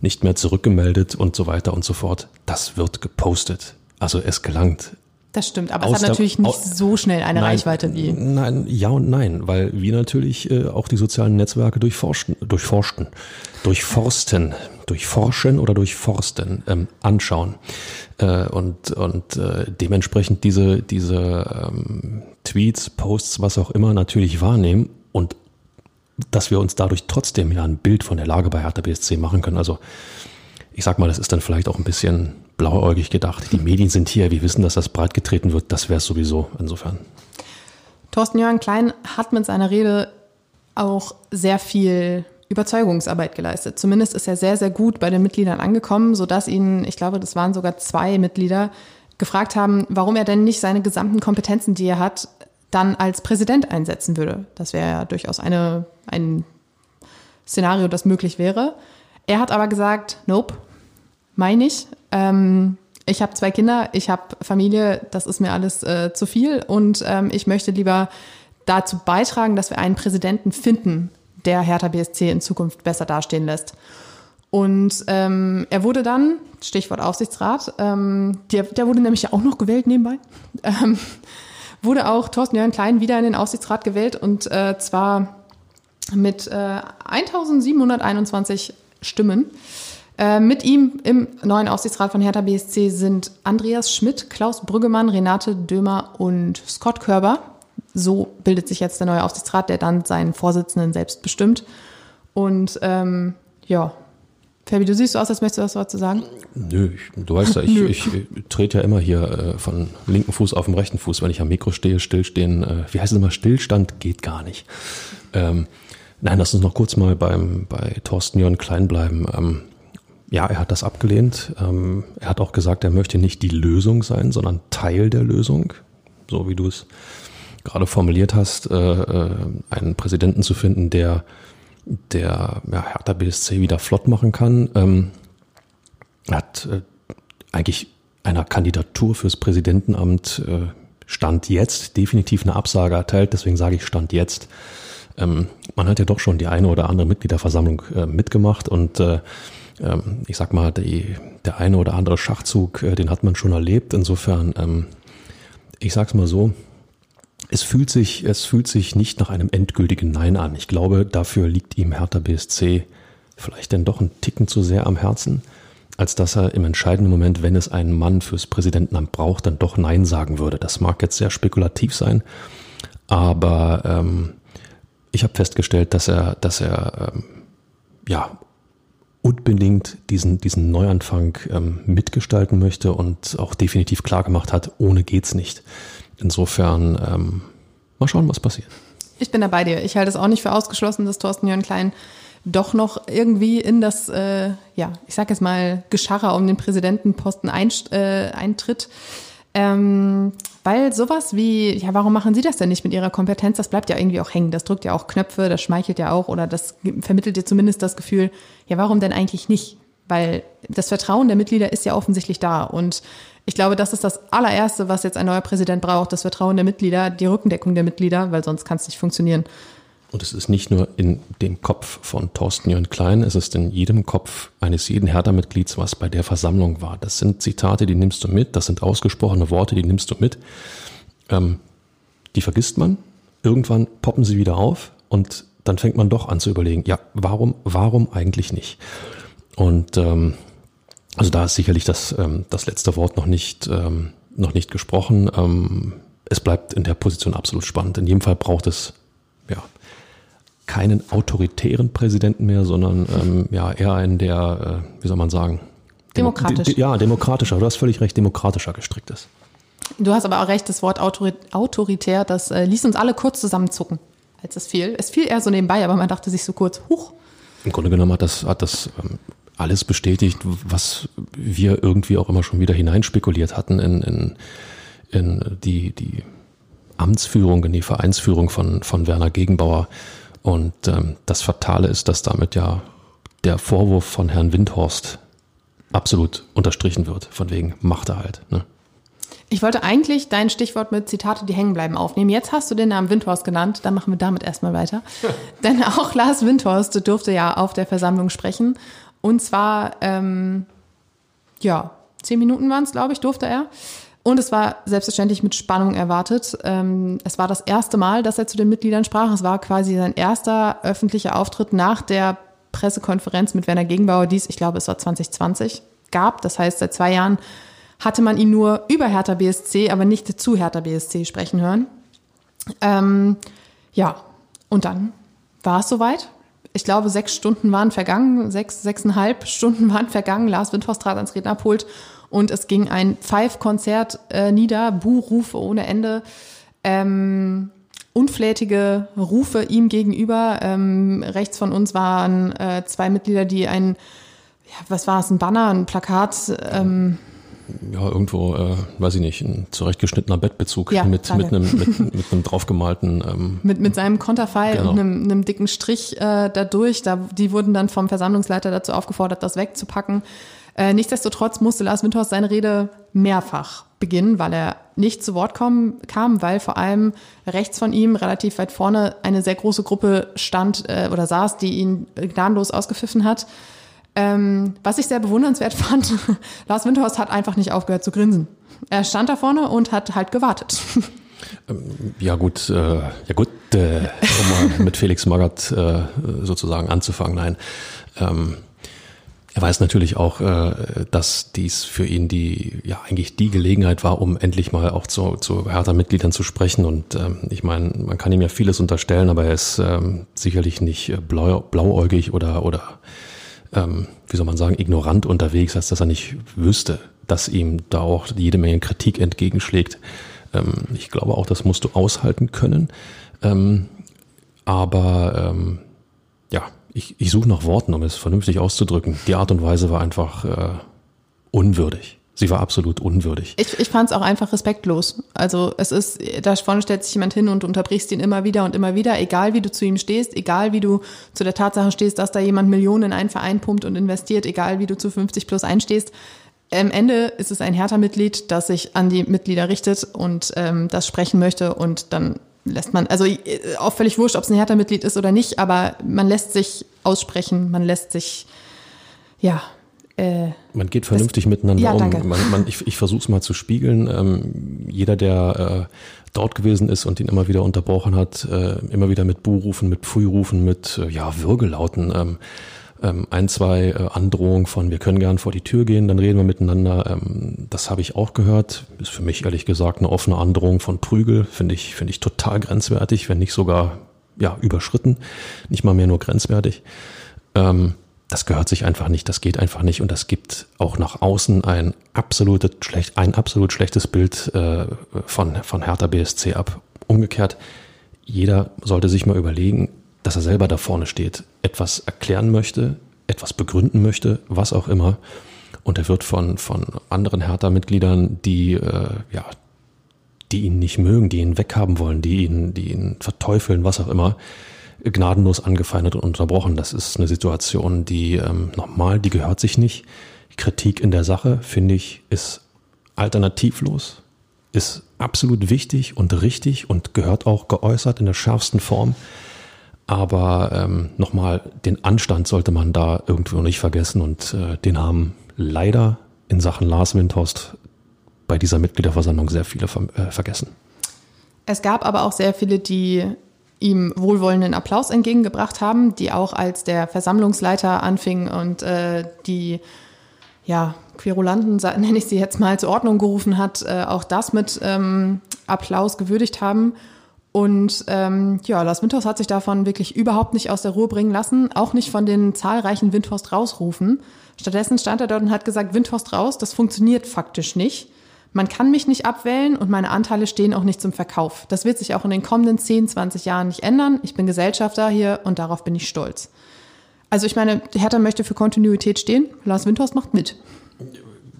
nicht mehr zurückgemeldet und so weiter und so fort, das wird gepostet. Also es gelangt das stimmt, aber es hat natürlich nicht so schnell eine nein, Reichweite wie. Nein, ja und nein, weil wir natürlich äh, auch die sozialen Netzwerke durchforschten, durchforschten, durchforsten, durchforschen oder durchforsten ähm, anschauen äh, und und äh, dementsprechend diese diese ähm, Tweets, Posts, was auch immer natürlich wahrnehmen und dass wir uns dadurch trotzdem ja ein Bild von der Lage bei Hertha BSC machen können. Also ich sag mal, das ist dann vielleicht auch ein bisschen blauäugig gedacht. Die Medien sind hier, wir wissen, dass das breit getreten wird, das wäre es sowieso insofern. Thorsten Jörn Klein hat mit seiner Rede auch sehr viel Überzeugungsarbeit geleistet. Zumindest ist er sehr, sehr gut bei den Mitgliedern angekommen, sodass ihn, ich glaube, das waren sogar zwei Mitglieder, gefragt haben, warum er denn nicht seine gesamten Kompetenzen, die er hat, dann als Präsident einsetzen würde. Das wäre ja durchaus eine, ein Szenario, das möglich wäre. Er hat aber gesagt, nope, meine ich. Ähm, ich habe zwei Kinder, ich habe Familie, das ist mir alles äh, zu viel und ähm, ich möchte lieber dazu beitragen, dass wir einen Präsidenten finden, der Hertha BSC in Zukunft besser dastehen lässt. Und ähm, er wurde dann, Stichwort Aufsichtsrat, ähm, der, der wurde nämlich auch noch gewählt nebenbei, ähm, wurde auch Thorsten Jörn Klein wieder in den Aufsichtsrat gewählt und äh, zwar mit äh, 1721 Stimmen. Äh, mit ihm im neuen Aufsichtsrat von Hertha BSC sind Andreas Schmidt, Klaus Brüggemann, Renate Dömer und Scott Körber. So bildet sich jetzt der neue Aufsichtsrat, der dann seinen Vorsitzenden selbst bestimmt. Und ähm, ja, Fabi, du siehst so aus, als möchtest du was dazu sagen. Nö, ich, du weißt ja, ich, ich, ich trete ja immer hier äh, von linken Fuß auf dem rechten Fuß, wenn ich am Mikro stehe, stillstehen. Äh, wie heißt es immer? Stillstand geht gar nicht. Ähm, nein, lass uns noch kurz mal beim, bei Thorsten Jörn Klein bleiben. Ähm, ja, er hat das abgelehnt. Ähm, er hat auch gesagt, er möchte nicht die Lösung sein, sondern Teil der Lösung, so wie du es gerade formuliert hast, äh, äh, einen Präsidenten zu finden, der der ja, Hertha BSC wieder flott machen kann. Ähm, hat äh, eigentlich einer Kandidatur fürs Präsidentenamt äh, Stand jetzt definitiv eine Absage erteilt, deswegen sage ich Stand jetzt. Ähm, man hat ja doch schon die eine oder andere Mitgliederversammlung äh, mitgemacht und äh, ähm, ich sag mal, die, der eine oder andere Schachzug, äh, den hat man schon erlebt. Insofern, ähm, ich sag's mal so, es fühlt sich, es fühlt sich nicht nach einem endgültigen Nein an. Ich glaube, dafür liegt ihm Hertha BSC vielleicht denn doch ein Ticken zu sehr am Herzen als dass er im entscheidenden Moment, wenn es einen Mann fürs Präsidentenamt braucht, dann doch Nein sagen würde. Das mag jetzt sehr spekulativ sein, aber ähm, ich habe festgestellt, dass er, dass er ähm, ja unbedingt diesen, diesen Neuanfang ähm, mitgestalten möchte und auch definitiv klar gemacht hat, ohne geht's nicht. Insofern ähm, mal schauen, was passiert. Ich bin da bei dir. Ich halte es auch nicht für ausgeschlossen, dass Thorsten Jörn Klein doch noch irgendwie in das, äh, ja, ich sag jetzt mal, Gescharre um den Präsidentenposten ein, äh, eintritt. Ähm, weil sowas wie, ja, warum machen Sie das denn nicht mit Ihrer Kompetenz? Das bleibt ja irgendwie auch hängen. Das drückt ja auch Knöpfe, das schmeichelt ja auch oder das vermittelt dir zumindest das Gefühl, ja, warum denn eigentlich nicht? Weil das Vertrauen der Mitglieder ist ja offensichtlich da. Und ich glaube, das ist das allererste, was jetzt ein neuer Präsident braucht, das Vertrauen der Mitglieder, die Rückendeckung der Mitglieder, weil sonst kann es nicht funktionieren. Und es ist nicht nur in dem Kopf von Thorsten Jörn Klein, es ist in jedem Kopf eines jeden Hertha-Mitglieds, was bei der Versammlung war. Das sind Zitate, die nimmst du mit, das sind ausgesprochene Worte, die nimmst du mit. Ähm, die vergisst man, irgendwann poppen sie wieder auf und dann fängt man doch an zu überlegen, ja, warum, warum eigentlich nicht? Und ähm, also da ist sicherlich das, ähm, das letzte Wort noch nicht, ähm, noch nicht gesprochen. Ähm, es bleibt in der Position absolut spannend. In jedem Fall braucht es keinen autoritären Präsidenten mehr, sondern ähm, ja eher einen, der, äh, wie soll man sagen, demokratisch. De, ja, demokratischer. Du hast völlig recht, demokratischer gestrickt ist. Du hast aber auch recht, das Wort autoritär, das äh, ließ uns alle kurz zusammenzucken, als es fiel. Es fiel eher so nebenbei, aber man dachte sich so kurz, huch. Im Grunde genommen hat das, hat das ähm, alles bestätigt, was wir irgendwie auch immer schon wieder hineinspekuliert hatten in, in, in die, die Amtsführung, in die Vereinsführung von, von Werner Gegenbauer. Und ähm, das Fatale ist, dass damit ja der Vorwurf von Herrn Windhorst absolut unterstrichen wird. Von wegen macht er halt. Ne? Ich wollte eigentlich dein Stichwort mit Zitate, die hängen bleiben, aufnehmen. Jetzt hast du den Namen Windhorst genannt, dann machen wir damit erstmal weiter. Denn auch Lars Windhorst durfte ja auf der Versammlung sprechen. Und zwar, ähm, ja, zehn Minuten waren es, glaube ich, durfte er. Und es war selbstverständlich mit Spannung erwartet. Ähm, es war das erste Mal, dass er zu den Mitgliedern sprach. Es war quasi sein erster öffentlicher Auftritt nach der Pressekonferenz mit Werner Gegenbauer, die es, ich glaube, es war 2020, gab. Das heißt, seit zwei Jahren hatte man ihn nur über Hertha BSC, aber nicht zu Hertha BSC sprechen hören. Ähm, ja, und dann war es soweit. Ich glaube, sechs Stunden waren vergangen, sechs, sechseinhalb Stunden waren vergangen. Lars Windhorst trat ans Rednerpult und es ging ein Pfeif-Konzert äh, nieder, Buhrufe ohne Ende. Ähm, unflätige Rufe ihm gegenüber. Ähm, rechts von uns waren äh, zwei Mitglieder, die ein, ja, was war es, ein Banner, ein Plakat. Ähm, ja, irgendwo, äh, weiß ich nicht, ein zurechtgeschnittener Bettbezug ja, mit, mit, einem, mit, mit einem draufgemalten. Ähm, mit, mit seinem Konterfei genau. und einem, einem dicken Strich äh, dadurch. Da, die wurden dann vom Versammlungsleiter dazu aufgefordert, das wegzupacken. Äh, nichtsdestotrotz musste Lars Windhorst seine Rede mehrfach beginnen, weil er nicht zu Wort kommen, kam, weil vor allem rechts von ihm, relativ weit vorne, eine sehr große Gruppe stand äh, oder saß, die ihn gnadenlos ausgepfiffen hat. Ähm, was ich sehr bewundernswert fand, Lars Windhorst hat einfach nicht aufgehört zu grinsen. Er stand da vorne und hat halt gewartet. Ähm, ja gut, äh, ja gut, äh, um mal mit Felix Magath äh, sozusagen anzufangen. Nein, ähm, er weiß natürlich auch, äh, dass dies für ihn die, ja, eigentlich die Gelegenheit war, um endlich mal auch zu, zu Hertha-Mitgliedern zu sprechen. Und ähm, ich meine, man kann ihm ja vieles unterstellen, aber er ist ähm, sicherlich nicht äh, blau, blauäugig oder, oder ähm, wie soll man sagen, ignorant unterwegs, als dass er nicht wüsste, dass ihm da auch jede Menge Kritik entgegenschlägt. Ähm, ich glaube auch, das musst du aushalten können. Ähm, aber ähm, ja, ich, ich suche nach Worten, um es vernünftig auszudrücken. Die Art und Weise war einfach äh, unwürdig. Sie war absolut unwürdig. Ich, ich fand es auch einfach respektlos. Also es ist, da vorne stellt sich jemand hin und unterbrichst ihn immer wieder und immer wieder, egal wie du zu ihm stehst, egal wie du zu der Tatsache stehst, dass da jemand Millionen in einen Verein pumpt und investiert, egal wie du zu 50 plus einstehst. Am Ende ist es ein Hertha-Mitglied, das sich an die Mitglieder richtet und ähm, das sprechen möchte und dann lässt man, also äh, auch völlig wurscht, ob es ein Hertha-Mitglied ist oder nicht, aber man lässt sich aussprechen, man lässt sich, ja, äh, man geht vernünftig das, miteinander ja, um. Man, man, ich ich versuche es mal zu spiegeln. Ähm, jeder, der äh, dort gewesen ist und ihn immer wieder unterbrochen hat, äh, immer wieder mit Buhrufen, mit Pfui-Rufen, mit äh, ja, Würgelauten, ähm, ähm, ein, zwei äh, Androhungen von, wir können gern vor die Tür gehen, dann reden wir miteinander. Ähm, das habe ich auch gehört. Ist für mich ehrlich gesagt eine offene Androhung von Prügel. Finde ich, finde ich total grenzwertig, wenn nicht sogar ja, überschritten. Nicht mal mehr nur grenzwertig. Ähm, das gehört sich einfach nicht, das geht einfach nicht und das gibt auch nach außen ein absolutes schlecht, ein absolut schlechtes Bild äh, von, von Hertha BSC ab. Umgekehrt, jeder sollte sich mal überlegen, dass er selber da vorne steht, etwas erklären möchte, etwas begründen möchte, was auch immer. Und er wird von, von anderen Hertha-Mitgliedern, die, äh, ja, die ihn nicht mögen, die ihn weghaben wollen, die ihn, die ihn verteufeln, was auch immer, gnadenlos angefeindet und unterbrochen. Das ist eine Situation, die ähm, nochmal, die gehört sich nicht. Kritik in der Sache, finde ich, ist alternativlos, ist absolut wichtig und richtig und gehört auch geäußert in der schärfsten Form. Aber ähm, nochmal, den Anstand sollte man da irgendwo nicht vergessen und äh, den haben leider in Sachen Lars Windhorst bei dieser Mitgliederversammlung sehr viele ver äh, vergessen. Es gab aber auch sehr viele, die ihm wohlwollenden Applaus entgegengebracht haben, die auch als der Versammlungsleiter anfing und äh, die ja, Querulanten, nenne ich sie jetzt mal, zur Ordnung gerufen hat, äh, auch das mit ähm, Applaus gewürdigt haben. Und ähm, ja, Lars Windhorst hat sich davon wirklich überhaupt nicht aus der Ruhe bringen lassen, auch nicht von den zahlreichen Windhorst rausrufen. Stattdessen stand er dort und hat gesagt, Windhorst raus, das funktioniert faktisch nicht. Man kann mich nicht abwählen und meine Anteile stehen auch nicht zum Verkauf. Das wird sich auch in den kommenden 10, 20 Jahren nicht ändern. Ich bin Gesellschafter hier und darauf bin ich stolz. Also ich meine, Hertha möchte für Kontinuität stehen. Lars Windhorst macht mit.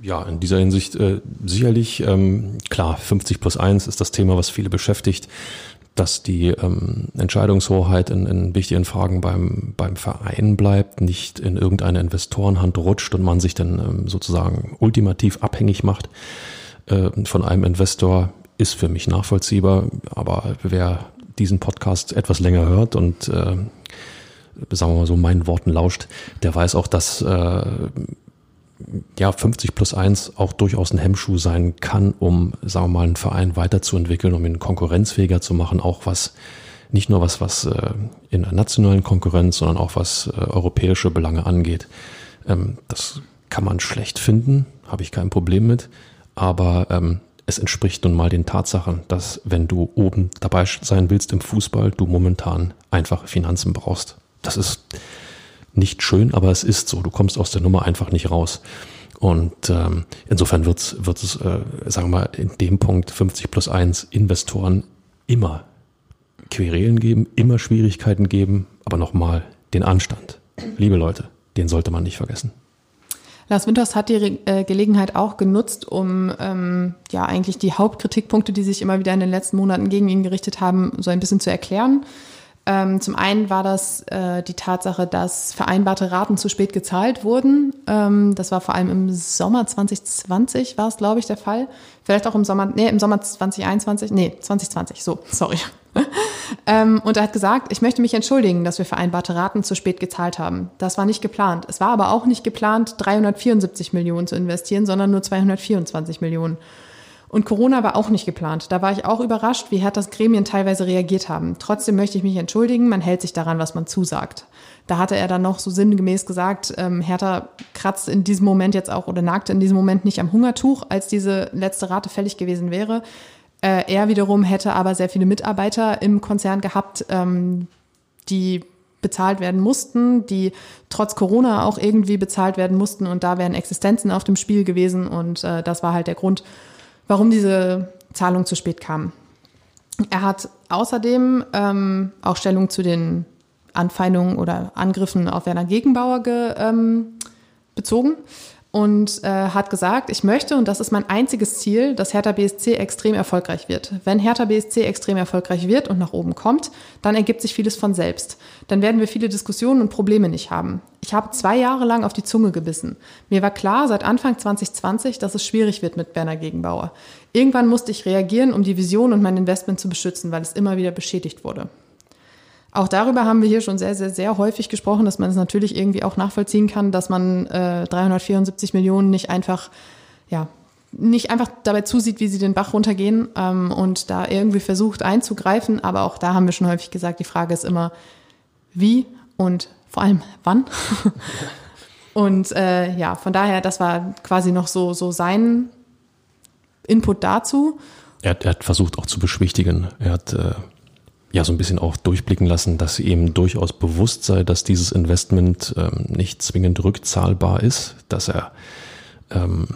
Ja, in dieser Hinsicht äh, sicherlich, ähm, klar, 50 plus 1 ist das Thema, was viele beschäftigt, dass die ähm, Entscheidungshoheit in, in wichtigen Fragen beim, beim Verein bleibt, nicht in irgendeine Investorenhand rutscht und man sich dann ähm, sozusagen ultimativ abhängig macht äh, von einem Investor ist für mich nachvollziehbar, aber wer diesen Podcast etwas länger hört und äh, sagen wir mal so meinen Worten lauscht, der weiß auch, dass äh, ja 50 plus 1 auch durchaus ein Hemmschuh sein kann, um, sagen wir mal, einen Verein weiterzuentwickeln, um ihn konkurrenzfähiger zu machen, auch was nicht nur was, was äh, in der nationalen Konkurrenz, sondern auch was äh, europäische Belange angeht. Ähm, das kann man schlecht finden, habe ich kein Problem mit aber ähm, es entspricht nun mal den Tatsachen, dass wenn du oben dabei sein willst im Fußball, du momentan einfache Finanzen brauchst. Das ist nicht schön, aber es ist so. Du kommst aus der Nummer einfach nicht raus. Und ähm, insofern wird's, wird es, äh, sagen wir mal, in dem Punkt 50 plus 1 Investoren immer Querelen geben, immer Schwierigkeiten geben, aber nochmal den Anstand. Liebe Leute, den sollte man nicht vergessen. Lars Winters hat die äh, Gelegenheit auch genutzt, um ähm, ja eigentlich die Hauptkritikpunkte, die sich immer wieder in den letzten Monaten gegen ihn gerichtet haben, so ein bisschen zu erklären. Ähm, zum einen war das äh, die Tatsache, dass vereinbarte Raten zu spät gezahlt wurden. Ähm, das war vor allem im Sommer 2020 war es, glaube ich, der Fall. Vielleicht auch im Sommer, nee, im Sommer 2021, nee, 2020, so, sorry. ähm, und er hat gesagt, ich möchte mich entschuldigen, dass wir vereinbarte Raten zu spät gezahlt haben. Das war nicht geplant. Es war aber auch nicht geplant, 374 Millionen zu investieren, sondern nur 224 Millionen. Und Corona war auch nicht geplant. Da war ich auch überrascht, wie hart das Gremien teilweise reagiert haben. Trotzdem möchte ich mich entschuldigen, man hält sich daran, was man zusagt. Da hatte er dann noch so sinngemäß gesagt, ähm, Hertha kratzt in diesem Moment jetzt auch oder nagte in diesem Moment nicht am Hungertuch, als diese letzte Rate fällig gewesen wäre. Äh, er wiederum hätte aber sehr viele Mitarbeiter im Konzern gehabt, ähm, die bezahlt werden mussten, die trotz Corona auch irgendwie bezahlt werden mussten und da wären Existenzen auf dem Spiel gewesen und äh, das war halt der Grund, warum diese Zahlung zu spät kam. Er hat außerdem ähm, auch Stellung zu den Anfeindungen oder Angriffen auf Werner Gegenbauer ge, ähm, bezogen und äh, hat gesagt, ich möchte, und das ist mein einziges Ziel, dass Hertha BSC extrem erfolgreich wird. Wenn Hertha BSC extrem erfolgreich wird und nach oben kommt, dann ergibt sich vieles von selbst. Dann werden wir viele Diskussionen und Probleme nicht haben. Ich habe zwei Jahre lang auf die Zunge gebissen. Mir war klar seit Anfang 2020, dass es schwierig wird mit Werner Gegenbauer. Irgendwann musste ich reagieren, um die Vision und mein Investment zu beschützen, weil es immer wieder beschädigt wurde. Auch darüber haben wir hier schon sehr, sehr, sehr häufig gesprochen, dass man es natürlich irgendwie auch nachvollziehen kann, dass man äh, 374 Millionen nicht einfach, ja, nicht einfach dabei zusieht, wie sie den Bach runtergehen ähm, und da irgendwie versucht einzugreifen. Aber auch da haben wir schon häufig gesagt, die Frage ist immer, wie und vor allem wann. und äh, ja, von daher, das war quasi noch so, so sein Input dazu. Er, er hat versucht auch zu beschwichtigen. Er hat äh, ja so ein bisschen auch durchblicken lassen, dass ihm durchaus bewusst sei, dass dieses Investment ähm, nicht zwingend rückzahlbar ist, dass er ähm,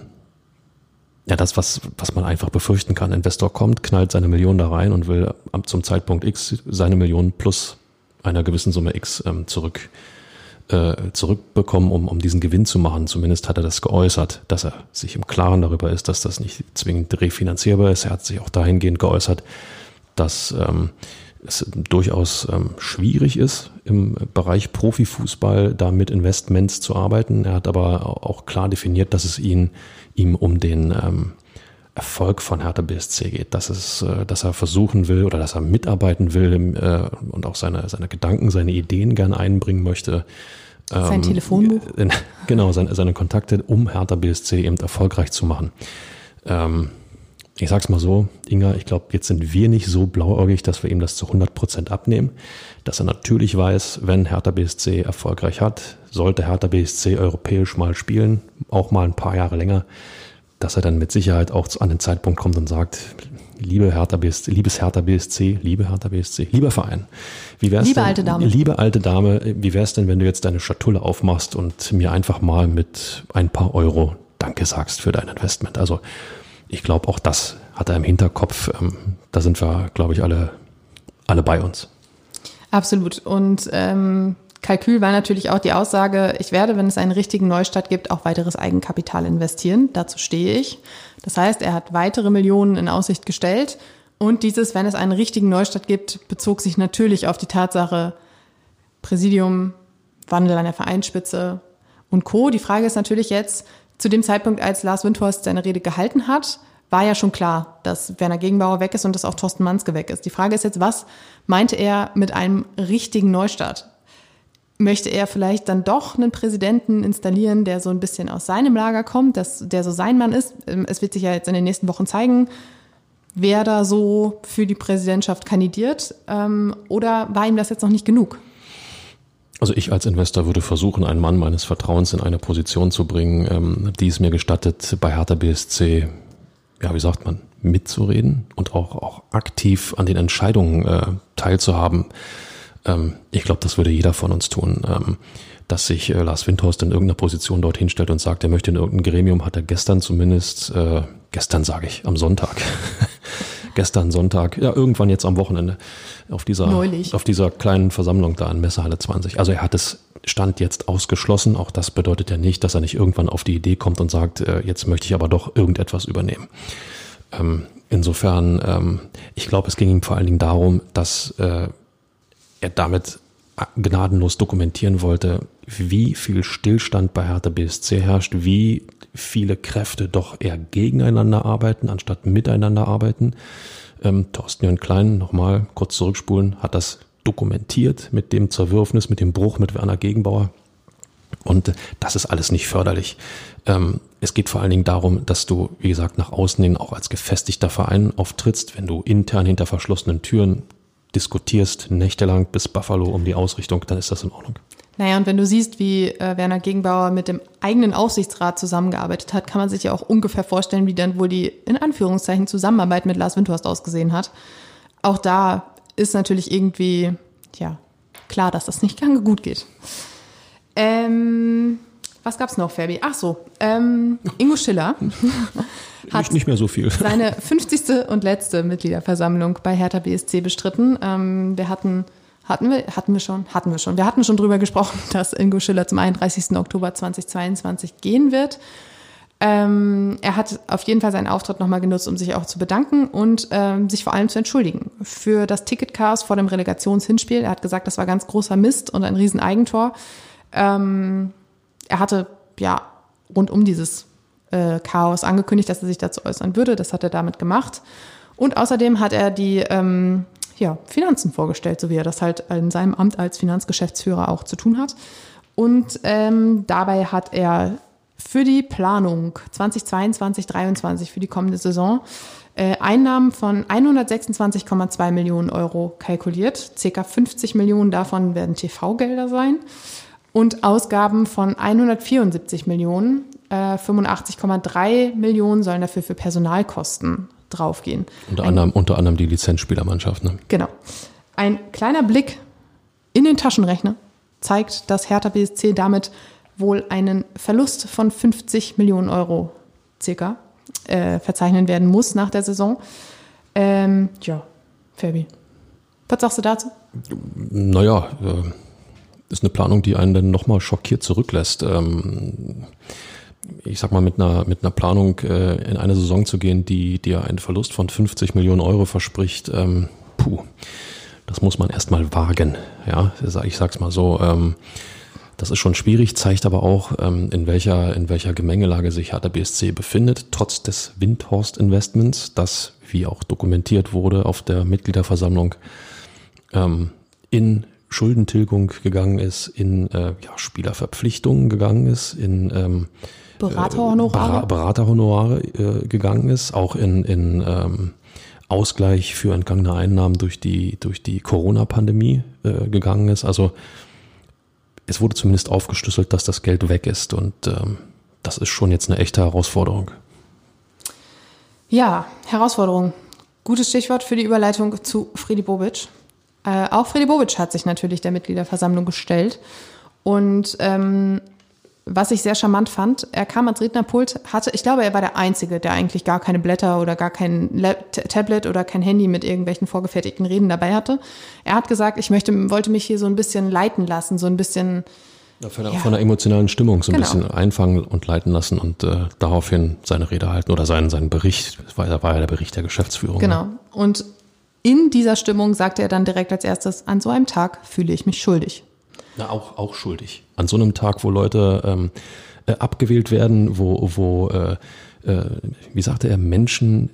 ja das, was, was man einfach befürchten kann. Investor kommt, knallt seine Million da rein und will zum Zeitpunkt X seine Million plus einer gewissen Summe X ähm, zurück äh, zurückbekommen, um, um diesen Gewinn zu machen. Zumindest hat er das geäußert, dass er sich im Klaren darüber ist, dass das nicht zwingend refinanzierbar ist. Er hat sich auch dahingehend geäußert, dass ähm, es durchaus ähm, schwierig ist, im Bereich Profifußball da mit Investments zu arbeiten. Er hat aber auch klar definiert, dass es ihn, ihm um den ähm, Erfolg von Hertha BSC geht, dass es, äh, dass er versuchen will oder dass er mitarbeiten will äh, und auch seine, seine Gedanken, seine Ideen gern einbringen möchte. Sein ähm, Telefonbuch? Genau, seine, seine Kontakte, um Hertha BSC eben erfolgreich zu machen. Ähm, ich sag's mal so, Inga, ich glaube, jetzt sind wir nicht so blauäugig, dass wir ihm das zu 100 Prozent abnehmen. Dass er natürlich weiß, wenn Hertha BSC erfolgreich hat, sollte Hertha BSC europäisch mal spielen, auch mal ein paar Jahre länger, dass er dann mit Sicherheit auch an den Zeitpunkt kommt und sagt, liebe Hertha BSC, liebes Hertha BSC, liebe Hertha BSC, lieber Verein, wie wär's liebe denn, alte Dame, liebe alte Dame, wie wär's denn, wenn du jetzt deine Schatulle aufmachst und mir einfach mal mit ein paar Euro Danke sagst für dein Investment? Also ich glaube, auch das hat er im Hinterkopf. Ähm, da sind wir, glaube ich, alle, alle bei uns. Absolut. Und ähm, Kalkül war natürlich auch die Aussage, ich werde, wenn es einen richtigen Neustart gibt, auch weiteres Eigenkapital investieren. Dazu stehe ich. Das heißt, er hat weitere Millionen in Aussicht gestellt. Und dieses, wenn es einen richtigen Neustart gibt, bezog sich natürlich auf die Tatsache Präsidium, Wandel an der Vereinsspitze und Co. Die Frage ist natürlich jetzt, zu dem Zeitpunkt, als Lars Windhorst seine Rede gehalten hat, war ja schon klar, dass Werner Gegenbauer weg ist und dass auch Thorsten Manske weg ist. Die Frage ist jetzt, was meinte er mit einem richtigen Neustart? Möchte er vielleicht dann doch einen Präsidenten installieren, der so ein bisschen aus seinem Lager kommt, dass, der so sein Mann ist? Ähm, es wird sich ja jetzt in den nächsten Wochen zeigen, wer da so für die Präsidentschaft kandidiert. Ähm, oder war ihm das jetzt noch nicht genug? Also ich als Investor würde versuchen, einen Mann meines Vertrauens in eine Position zu bringen, ähm, die es mir gestattet, bei Hertha BSC, ja, wie sagt man, mitzureden und auch, auch aktiv an den Entscheidungen äh, teilzuhaben. Ähm, ich glaube, das würde jeder von uns tun. Ähm, dass sich äh, Lars Windhorst in irgendeiner Position dorthin stellt und sagt, er möchte in irgendein Gremium, hat er gestern zumindest, äh, gestern sage ich, am Sonntag, gestern Sonntag, ja, irgendwann jetzt am Wochenende, auf dieser, Neulich. auf dieser kleinen Versammlung da in Messehalle 20. Also er hat es Stand jetzt ausgeschlossen. Auch das bedeutet ja nicht, dass er nicht irgendwann auf die Idee kommt und sagt, äh, jetzt möchte ich aber doch irgendetwas übernehmen. Ähm, insofern, ähm, ich glaube, es ging ihm vor allen Dingen darum, dass äh, er damit gnadenlos dokumentieren wollte, wie viel Stillstand bei Hertha BSC herrscht, wie viele Kräfte doch eher gegeneinander arbeiten, anstatt miteinander arbeiten. Ähm, Thorsten Jörn Klein, nochmal kurz zurückspulen, hat das dokumentiert mit dem Zerwürfnis, mit dem Bruch mit Werner Gegenbauer. Und das ist alles nicht förderlich. Ähm, es geht vor allen Dingen darum, dass du, wie gesagt, nach außen hin auch als gefestigter Verein auftrittst. Wenn du intern hinter verschlossenen Türen diskutierst, nächtelang bis Buffalo um die Ausrichtung, dann ist das in Ordnung. Naja, und wenn du siehst, wie äh, Werner Gegenbauer mit dem eigenen Aufsichtsrat zusammengearbeitet hat, kann man sich ja auch ungefähr vorstellen, wie dann wohl die in Anführungszeichen Zusammenarbeit mit Lars Windhorst ausgesehen hat. Auch da ist natürlich irgendwie, ja, klar, dass das nicht lange gut geht. Ähm, was gab's noch, Fabi? Ach so, ähm, Ingo Schiller hat nicht, nicht mehr so viel. seine 50. und letzte Mitgliederversammlung bei Hertha BSC bestritten. Ähm, wir hatten Hatten wir, hatten wir schon, hatten wir schon. Wir hatten schon drüber gesprochen, dass Ingo Schiller zum 31. Oktober 2022 gehen wird. Ähm, er hat auf jeden Fall seinen Auftritt nochmal genutzt, um sich auch zu bedanken und ähm, sich vor allem zu entschuldigen für das Ticketchaos vor dem Relegationshinspiel. Er hat gesagt, das war ganz großer Mist und ein Rieseneigentor. Ähm, er hatte ja rund um dieses äh, Chaos angekündigt, dass er sich dazu äußern würde. Das hat er damit gemacht. Und außerdem hat er die ähm, ja, Finanzen vorgestellt, so wie er das halt in seinem Amt als Finanzgeschäftsführer auch zu tun hat. Und ähm, dabei hat er für die Planung 2022, 2023 für die kommende Saison äh, Einnahmen von 126,2 Millionen Euro kalkuliert. Circa 50 Millionen davon werden TV-Gelder sein und Ausgaben von 174 Millionen. Äh, 85,3 Millionen sollen dafür für Personalkosten draufgehen. Unter anderem, unter anderem die Lizenzspielermannschaft. Ne? Genau. Ein kleiner Blick in den Taschenrechner zeigt, dass Hertha BSC damit wohl einen Verlust von 50 Millionen Euro circa äh, verzeichnen werden muss nach der Saison. Ähm, ja, Fabi. Was sagst du dazu? Naja, äh, ist eine Planung, die einen dann nochmal schockiert zurücklässt. Ähm, ich sag mal, mit einer, mit einer Planung äh, in eine Saison zu gehen, die dir einen Verlust von 50 Millionen Euro verspricht, ähm, puh, das muss man erstmal wagen. Ja, ich sag's mal so. Ähm, das ist schon schwierig, zeigt aber auch, ähm, in welcher, in welcher Gemengelage sich Hertha BSC befindet, trotz des Windhorst-Investments, das, wie auch dokumentiert wurde auf der Mitgliederversammlung, ähm, in Schuldentilgung gegangen ist, in äh, ja, Spielerverpflichtungen gegangen ist, in ähm, Beraterhonorare, äh, Beraterhonorare äh, gegangen ist, auch in, in ähm, Ausgleich für entgangene Einnahmen durch die, durch die Corona-Pandemie äh, gegangen ist. Also es wurde zumindest aufgeschlüsselt, dass das Geld weg ist und ähm, das ist schon jetzt eine echte Herausforderung. Ja, Herausforderung. Gutes Stichwort für die Überleitung zu Fredi Bobic. Äh, auch Fredi Bobic hat sich natürlich der Mitgliederversammlung gestellt und ähm, was ich sehr charmant fand, er kam ans Rednerpult, hatte, ich glaube, er war der Einzige, der eigentlich gar keine Blätter oder gar kein Tablet oder kein Handy mit irgendwelchen vorgefertigten Reden dabei hatte. Er hat gesagt, ich möchte, wollte mich hier so ein bisschen leiten lassen, so ein bisschen. Ja, von, der, ja. von der emotionalen Stimmung so ein genau. bisschen einfangen und leiten lassen und äh, daraufhin seine Rede halten oder seinen, seinen Bericht. Das war, war ja der Bericht der Geschäftsführung. Genau. Ne? Und in dieser Stimmung sagte er dann direkt als erstes, an so einem Tag fühle ich mich schuldig. Na, auch, auch schuldig. An so einem Tag, wo Leute ähm, äh, abgewählt werden, wo, wo äh, äh, wie sagte er, Menschen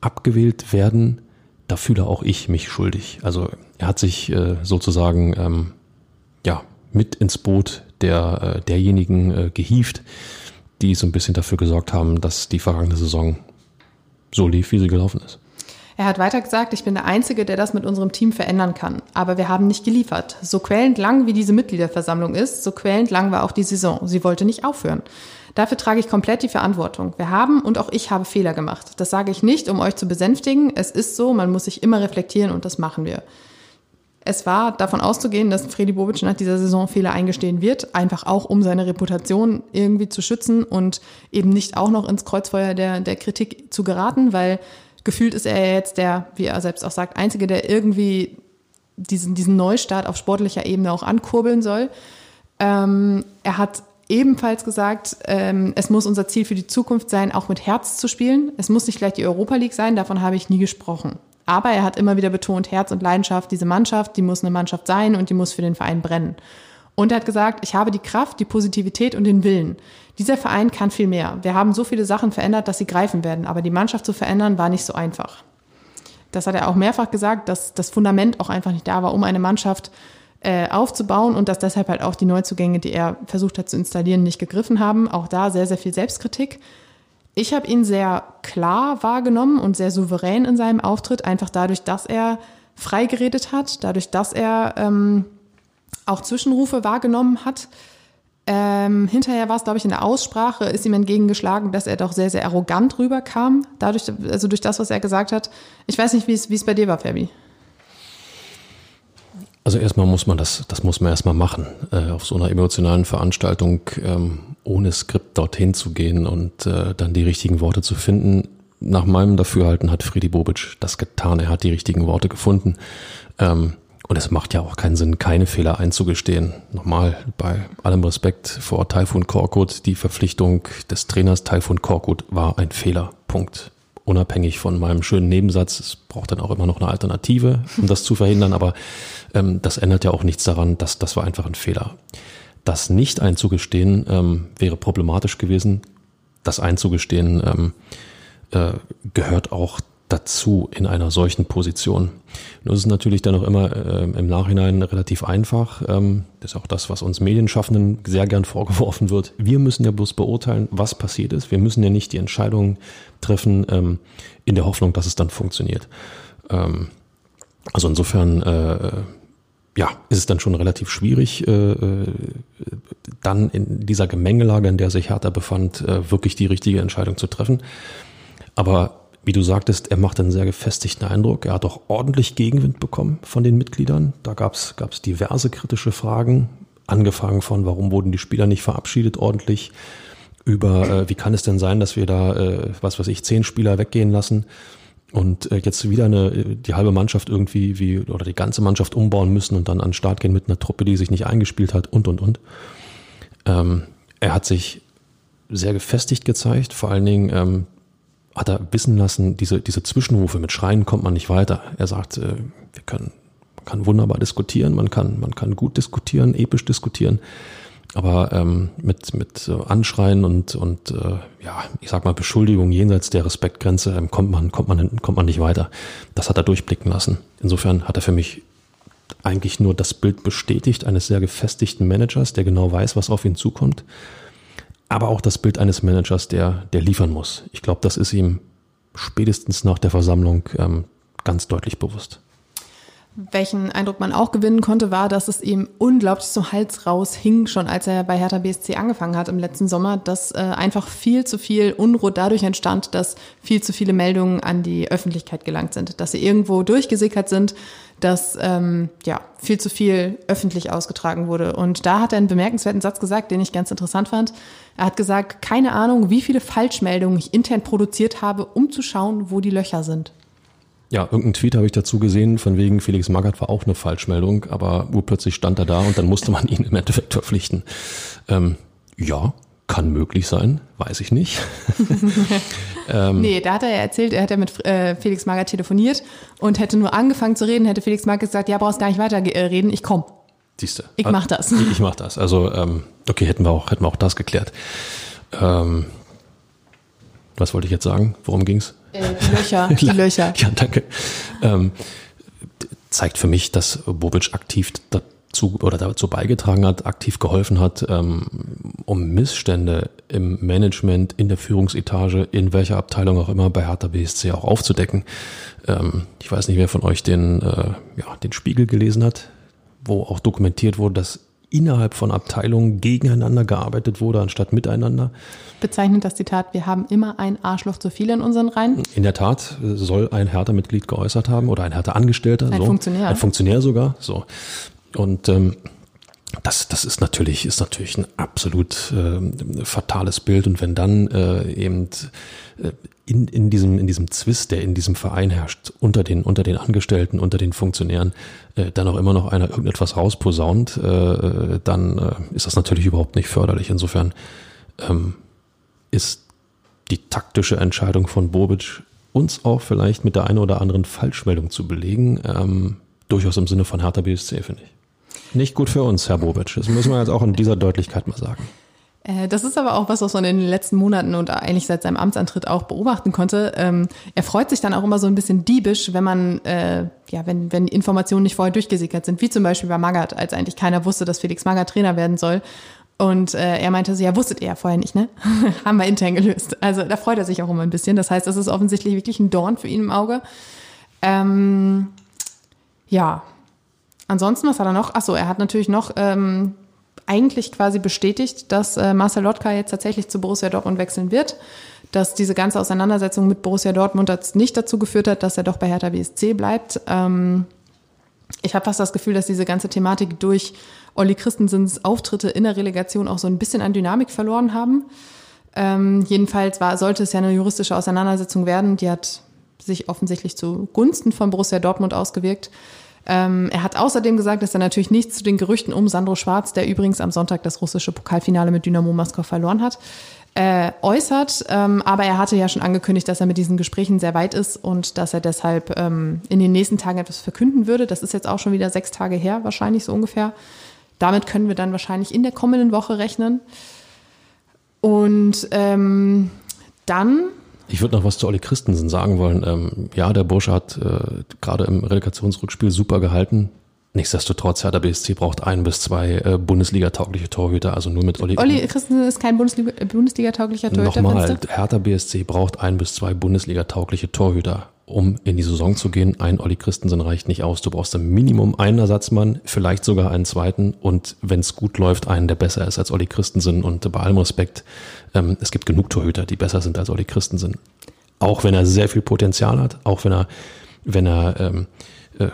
abgewählt werden, da fühle auch ich mich schuldig. Also er hat sich äh, sozusagen ähm, ja mit ins Boot der äh, derjenigen äh, gehievt, die so ein bisschen dafür gesorgt haben, dass die vergangene Saison so lief, wie sie gelaufen ist. Er hat weiter gesagt, ich bin der Einzige, der das mit unserem Team verändern kann. Aber wir haben nicht geliefert. So quälend lang wie diese Mitgliederversammlung ist, so quälend lang war auch die Saison. Sie wollte nicht aufhören. Dafür trage ich komplett die Verantwortung. Wir haben und auch ich habe Fehler gemacht. Das sage ich nicht, um euch zu besänftigen. Es ist so, man muss sich immer reflektieren und das machen wir. Es war davon auszugehen, dass Freddy Bobic nach dieser Saison Fehler eingestehen wird, einfach auch um seine Reputation irgendwie zu schützen und eben nicht auch noch ins Kreuzfeuer der, der Kritik zu geraten, weil gefühlt ist er jetzt der, wie er selbst auch sagt, Einzige, der irgendwie diesen, diesen Neustart auf sportlicher Ebene auch ankurbeln soll. Ähm, er hat ebenfalls gesagt, ähm, es muss unser Ziel für die Zukunft sein, auch mit Herz zu spielen. Es muss nicht gleich die Europa League sein, davon habe ich nie gesprochen. Aber er hat immer wieder betont, Herz und Leidenschaft, diese Mannschaft, die muss eine Mannschaft sein und die muss für den Verein brennen. Und er hat gesagt, ich habe die Kraft, die Positivität und den Willen. Dieser Verein kann viel mehr. Wir haben so viele Sachen verändert, dass sie greifen werden. Aber die Mannschaft zu verändern war nicht so einfach. Das hat er auch mehrfach gesagt, dass das Fundament auch einfach nicht da war, um eine Mannschaft äh, aufzubauen und dass deshalb halt auch die Neuzugänge, die er versucht hat zu installieren, nicht gegriffen haben. Auch da sehr, sehr viel Selbstkritik. Ich habe ihn sehr klar wahrgenommen und sehr souverän in seinem Auftritt, einfach dadurch, dass er frei geredet hat, dadurch, dass er ähm, auch Zwischenrufe wahrgenommen hat. Ähm, hinterher war es, glaube ich, in der Aussprache, ist ihm entgegengeschlagen, dass er doch sehr, sehr arrogant rüberkam, dadurch, also durch das, was er gesagt hat. Ich weiß nicht, wie es, bei dir war, Fabi. Also erstmal muss man das, das muss man erstmal machen, äh, auf so einer emotionalen Veranstaltung ähm, ohne Skript dorthin zu gehen und äh, dann die richtigen Worte zu finden. Nach meinem Dafürhalten hat Friedi Bobic das getan. Er hat die richtigen Worte gefunden. Ähm, Und es macht ja auch keinen Sinn, keine Fehler einzugestehen. Nochmal, bei allem Respekt vor Taifun Korkut, die Verpflichtung des Trainers Taifun Korkut war ein Fehler. Punkt. Unabhängig von meinem schönen Nebensatz, es braucht dann auch immer noch eine Alternative, um das zu verhindern, aber ähm, das ändert ja auch nichts daran, dass das war einfach ein Fehler. Das nicht einzugestehen ähm, wäre problematisch gewesen. Das einzugestehen ähm, äh, gehört auch dazu in einer solchen Position. Nur ist es natürlich dann auch immer äh, im Nachhinein relativ einfach. Ähm, das ist auch das, was uns Medienschaffenden sehr gern vorgeworfen wird. Wir müssen ja bloß beurteilen, was passiert ist. Wir müssen ja nicht die Entscheidung treffen ähm, in der Hoffnung, dass es dann funktioniert. Ähm, also insofern äh, ja, ist es dann schon relativ schwierig, äh, äh dann in dieser Gemengelage, in der sich Hertha befand, äh, wirklich die richtige Entscheidung zu treffen. Aber wie du sagtest, er macht einen sehr gefestigten Eindruck. Er hat auch ordentlich Gegenwind bekommen von den Mitgliedern. Da gab es diverse kritische Fragen, angefangen von, warum wurden die Spieler nicht verabschiedet ordentlich, über äh, wie kann es denn sein, dass wir da, äh, was weiß ich, zehn Spieler weggehen lassen und äh, jetzt wieder eine, die halbe Mannschaft irgendwie wie oder die ganze Mannschaft umbauen müssen und dann an den Start gehen mit einer Truppe, die sich nicht eingespielt hat und und und. Ähm, er hat sich sehr gefestigt gezeigt, vor allen Dingen ähm, hat er wissen lassen, diese, diese Zwischenrufe mit Schreien kommt man nicht weiter. Er sagt, äh, wir können, man kann wunderbar diskutieren, man kann, man kann gut diskutieren, episch diskutieren, aber ähm, mit, mit Anschreien und, und äh, ja, ich sag mal Beschuldigung jenseits der Respektgrenze ähm, kommt man, kommt man, kommt man nicht weiter. Das hat er durchblicken lassen. Insofern hat er für mich eigentlich nur das Bild bestätigt eines sehr gefestigten Managers, der genau weiß, was auf ihn zukommt aber auch das Bild eines Managers, der, der liefern muss. Ich glaube, das ist ihm spätestens nach der Versammlung ähm, ganz deutlich bewusst. Welchen Eindruck man auch gewinnen konnte, war, dass es ihm unglaublich zum Hals raus hing, schon als er bei Hertha BSC angefangen hat im letzten Sommer, dass äh, einfach viel zu viel Unruhe dadurch entstand, dass viel zu viele Meldungen an die Öffentlichkeit gelangt sind, dass sie irgendwo durchgesickert sind, dass ähm, ja viel zu viel öffentlich ausgetragen wurde. Und da hat er einen bemerkenswerten Satz gesagt, den ich ganz interessant fand. Er hat gesagt, keine Ahnung, wie viele Falschmeldungen ich intern produziert habe, um zu schauen, wo die Löcher sind. Ja, irgendeinen Tweet habe ich dazu gesehen, von wegen Felix Magath war auch eine Falschmeldung, aber urplötzlich stand er da und dann musste man ihn im Endeffekt verpflichten. Ähm, ja, kann möglich sein, weiß ich nicht. ähm, nee, da hat er ja erzählt, er hat ja mit äh, Felix Magath telefoniert und hätte nur angefangen zu reden, hätte Felix Magath gesagt, ja, brauchst gar nicht weiter äh, reden, ich komm. Siehste. Ich mach das. Ich, ich mach das. Also, ähm, okay, hätten wir auch, hätten wir auch das geklärt. Ähm, was wollte ich jetzt sagen? Worum ging's? Äh, Löcher, die Löcher. Ja, danke. Ähm, zeigt für mich, dass Bobic aktiv dazu oder dazu beigetragen hat, aktiv geholfen hat, ähm, um Missstände im Management, in der Führungsetage, in welcher Abteilung auch immer bei Hertha BSC auch aufzudecken. Ähm, ich weiß nicht, wer von euch den, äh, ja, den Spiegel gelesen hat, wo auch dokumentiert wurde, dass innerhalb von Abteilungen gegeneinander gearbeitet wurde, anstatt miteinander. Bezeichnet das Zitat, wir haben immer ein Arschloch zu viel in unseren Reihen? In der Tat soll ein Hertha-Mitglied geäußert haben oder ein Hertha-Angestellter. Ein so. Funktionär. Ein Funktionär sogar. So. Und ähm, das, das ist natürlich, ist natürlich ein absolut äh, fatales Bild. Und wenn dann äh, eben äh, in, in, diesem, in diesem Zwist, der in diesem Verein herrscht, unter den, unter den Angestellten, unter den Funktionären, äh, dann auch immer noch einer irgendetwas rausposaunt, äh, dann äh, ist das natürlich überhaupt nicht förderlich. Insofern ähm, ist die taktische Entscheidung von Bobic, uns auch vielleicht mit der einen oder anderen Falschmeldung zu belegen, ähm, durchaus im Sinne von Hertha BSC, finde ich. Nicht gut für uns, Herr Bobic. Das müssen wir jetzt auch in dieser Deutlichkeit mal sagen. Äh, das ist aber auch was, was man in den letzten Monaten und eigentlich seit seinem Amtsantritt auch beobachten konnte. Ähm, er freut sich dann auch immer so ein bisschen diebisch, wenn man, äh, ja, wenn, wenn Informationen nicht vorher durchgesickert sind, wie zum Beispiel bei Magath, als eigentlich keiner wusste, dass Felix Magath Trainer werden soll. Und äh, er meinte so, ja, wusstet ihr ja vorher nicht, ne? Haben wir intern gelöst. Also da freut er sich auch immer ein bisschen. Das heißt, das ist offensichtlich wirklich ein Dorn für ihn im Auge. Ähm, ja. Ansonsten, was hat er noch? Achso, er hat natürlich noch ähm, eigentlich quasi bestätigt, dass äh, Marcel Lotka jetzt tatsächlich zu Borussia Dortmund wechseln wird, dass diese ganze Auseinandersetzung mit Borussia Dortmund nicht dazu geführt hat, dass er doch bei Hertha BSC bleibt. Ähm, ich habe fast das Gefühl, dass diese ganze Thematik durch Olli Christensens Auftritte in der Relegation auch so ein bisschen an Dynamik verloren haben. Ähm, jedenfalls war, sollte es ja eine juristische Auseinandersetzung werden, die hat sich offensichtlich zugunsten von Borussia Dortmund ausgewirkt. Ähm, er hat außerdem gesagt, dass er natürlich nichts zu den Gerüchten um Sandro Schwarz, der übrigens am Sonntag das russische Pokalfinale mit Dynamo Moskau verloren hat, äh, äußert. Ähm, aber er hatte ja schon angekündigt, dass er mit diesen Gesprächen sehr weit ist und dass er deshalb ähm, in den nächsten Tagen etwas verkünden würde. Das ist jetzt auch schon wieder sechs Tage her, wahrscheinlich so ungefähr. Damit können wir dann wahrscheinlich in der kommenden Woche rechnen. Und ähm, dann ich würde noch was zu Olli Christensen sagen wollen. Ähm, ja, der Bursche hat äh, gerade im Relegationsrückspiel super gehalten. Nichtsdestotrotz, Hertha BSC braucht ein bis zwei äh, Bundesliga-taugliche Torhüter, also nur mit Olli. Olli Christensen ist kein Bundesliga-tauglicher Torhüter. Nochmal, Hertha BSC braucht ein bis zwei Bundesliga-taugliche Torhüter, um in die Saison zu gehen. Ein Olli Christensen reicht nicht aus. Du brauchst im Minimum einen Ersatzmann, vielleicht sogar einen zweiten und wenn es gut läuft, einen, der besser ist als Olli Christensen. Und bei allem Respekt, ähm, es gibt genug Torhüter, die besser sind als Olli Christensen. Auch wenn er sehr viel Potenzial hat, auch wenn er, wenn er ähm, äh,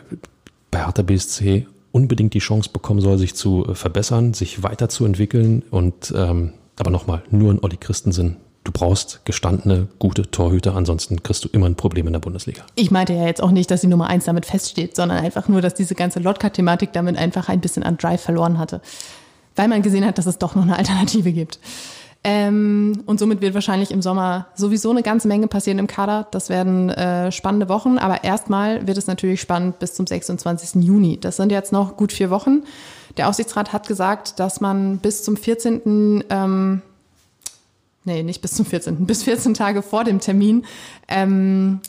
bei Hertha BSC unbedingt die Chance bekommen soll, sich zu äh, verbessern, sich weiterzuentwickeln. Und ähm, aber nochmal, nur ein Olli Christensen. Du brauchst gestandene, gute Torhüter, ansonsten kriegst du immer ein Problem in der Bundesliga. Ich meinte ja jetzt auch nicht, dass die Nummer eins damit feststeht, sondern einfach nur, dass diese ganze Lotka-Thematik damit einfach ein bisschen an Drive verloren hatte. Weil man gesehen hat, dass es doch noch eine Alternative gibt. Ähm, und somit wird wahrscheinlich im Sommer sowieso eine ganze Menge passieren im Kader. Das werden äh, spannende Wochen. Aber erstmal wird es natürlich spannend bis zum 26. Juni. Das sind jetzt noch gut vier Wochen. Der Aufsichtsrat hat gesagt, dass man bis zum 14. Ähm, nee, nicht bis zum 14., bis 14 Tage vor dem Termin ähm,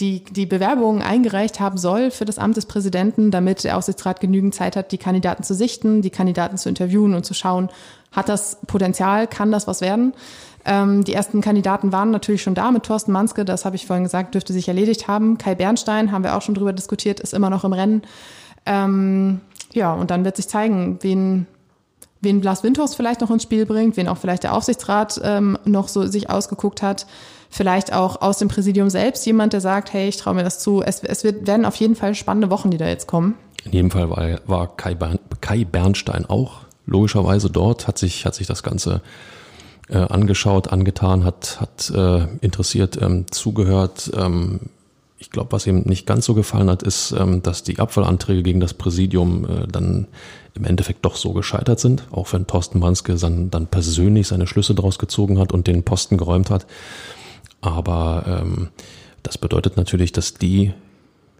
die, die Bewerbungen eingereicht haben soll für das Amt des Präsidenten, damit der Aufsichtsrat genügend Zeit hat, die Kandidaten zu sichten, die Kandidaten zu interviewen und zu schauen, hat das Potenzial, kann das was werden. Ähm, die ersten Kandidaten waren natürlich schon da mit Thorsten Manske, das habe ich vorhin gesagt, dürfte sich erledigt haben. Kai Bernstein, haben wir auch schon drüber diskutiert, ist immer noch im Rennen. Ähm, ja, und dann wird sich zeigen, wen, wen Blas Windhorst vielleicht noch ins Spiel bringt, wen auch vielleicht der Aufsichtsrat ähm, noch so sich ausgeguckt hat. Vielleicht auch aus dem Präsidium selbst jemand, der sagt, hey, ich traue mir das zu. Es, es wird, werden auf jeden Fall spannende Wochen, die da jetzt kommen. In jedem Fall war, war Kai, Bern, Kai Bernstein auch logischerweise dort, hat sich, hat sich das Ganze äh, angeschaut, angetan, hat, hat äh, interessiert ähm, zugehört. Ähm, ich glaube, was ihm nicht ganz so gefallen hat, ist, ähm, dass die Abfallanträge gegen das Präsidium äh, dann im Endeffekt doch so gescheitert sind, auch wenn Thorsten Manske dann, persönlich seine Schlüsse daraus gezogen hat und den Posten geräumt hat. Aber ähm, das bedeutet natürlich, dass die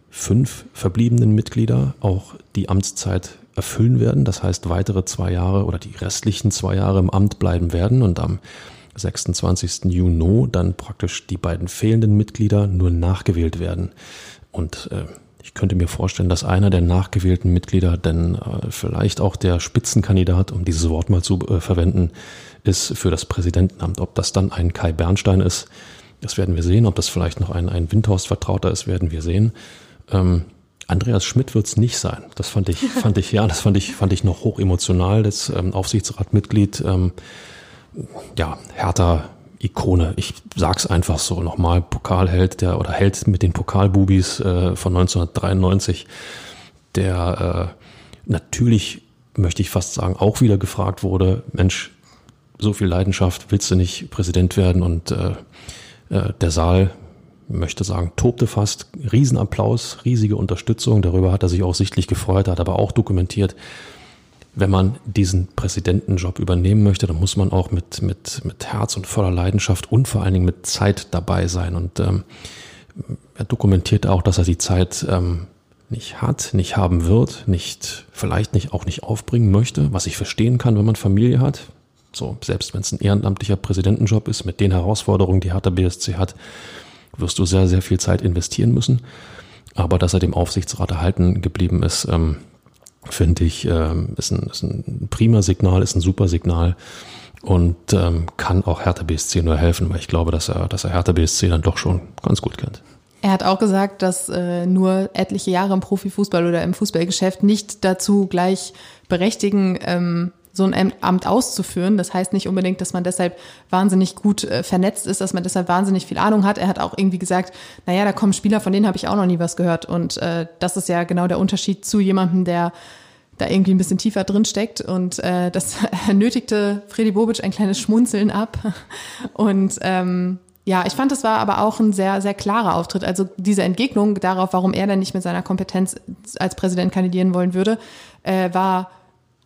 fünf verbliebenen Mitglieder auch die Amtszeit erfüllen werden. Das heißt, weitere zwei Jahre oder die restlichen zwei Jahre im Amt bleiben werden und am 26. Juni dann praktisch die beiden fehlenden Mitglieder nur nachgewählt werden. Und äh, ich könnte mir vorstellen, dass einer der nachgewählten Mitglieder denn äh, vielleicht auch der Spitzenkandidat, um dieses Wort mal zu äh, verwenden, ist für das Präsidentenamt. Ob das dann ein Kai Bernstein ist, das werden wir sehen. Ob das vielleicht noch ein, ein Windhorst-Vertrauter ist, werden wir sehen. Ähm, Andreas Schmidt wird es nicht sein. Das fand ich, fand ich, ja, das fand ich, fand ich noch hoch emotional. Das ähm, Aufsichtsratmitglied, ähm, ja, härter Ikone. Ich sag's einfach so nochmal. Pokalheld, der oder Held mit den Pokalbubis äh, von 1993, der äh, natürlich möchte ich fast sagen auch wieder gefragt wurde. Mensch, so viel Leidenschaft, willst du nicht Präsident werden? Und äh, äh, der Saal möchte sagen, tobte fast. Riesenapplaus, riesige Unterstützung. Darüber hat er sich auch sichtlich gefreut, hat aber auch dokumentiert, wenn man diesen Präsidentenjob übernehmen möchte, dann muss man auch mit, mit, mit Herz und voller Leidenschaft und vor allen Dingen mit Zeit dabei sein. Und ähm, er dokumentiert auch, dass er die Zeit ähm, nicht hat, nicht haben wird, nicht, vielleicht nicht auch nicht aufbringen möchte, was ich verstehen kann, wenn man Familie hat. So, selbst wenn es ein ehrenamtlicher Präsidentenjob ist, mit den Herausforderungen, die Hertha BSC hat, wirst du sehr, sehr viel Zeit investieren müssen. Aber dass er dem Aufsichtsrat erhalten geblieben ist, ähm, finde ich, ähm, ist, ein, ist ein prima Signal, ist ein super Signal und ähm, kann auch Hertha BSC nur helfen, weil ich glaube, dass er, dass er Hertha BSC dann doch schon ganz gut kennt. Er hat auch gesagt, dass äh, nur etliche Jahre im Profifußball oder im Fußballgeschäft nicht dazu gleich berechtigen, ähm, so ein Amt auszuführen. Das heißt nicht unbedingt, dass man deshalb wahnsinnig gut äh, vernetzt ist, dass man deshalb wahnsinnig viel Ahnung hat. Er hat auch irgendwie gesagt, naja, da kommen Spieler, von denen habe ich auch noch nie was gehört. Und äh, das ist ja genau der Unterschied zu jemandem, der da irgendwie ein bisschen tiefer drin steckt. Und äh, das nötigte Freddy Bobic ein kleines Schmunzeln ab. Und ähm, Ja, ich fand, es war aber auch ein sehr, sehr klarer Auftritt. Also diese Entgegnung darauf, warum er denn nicht mit seiner Kompetenz als Präsident kandidieren wollen würde, äh, war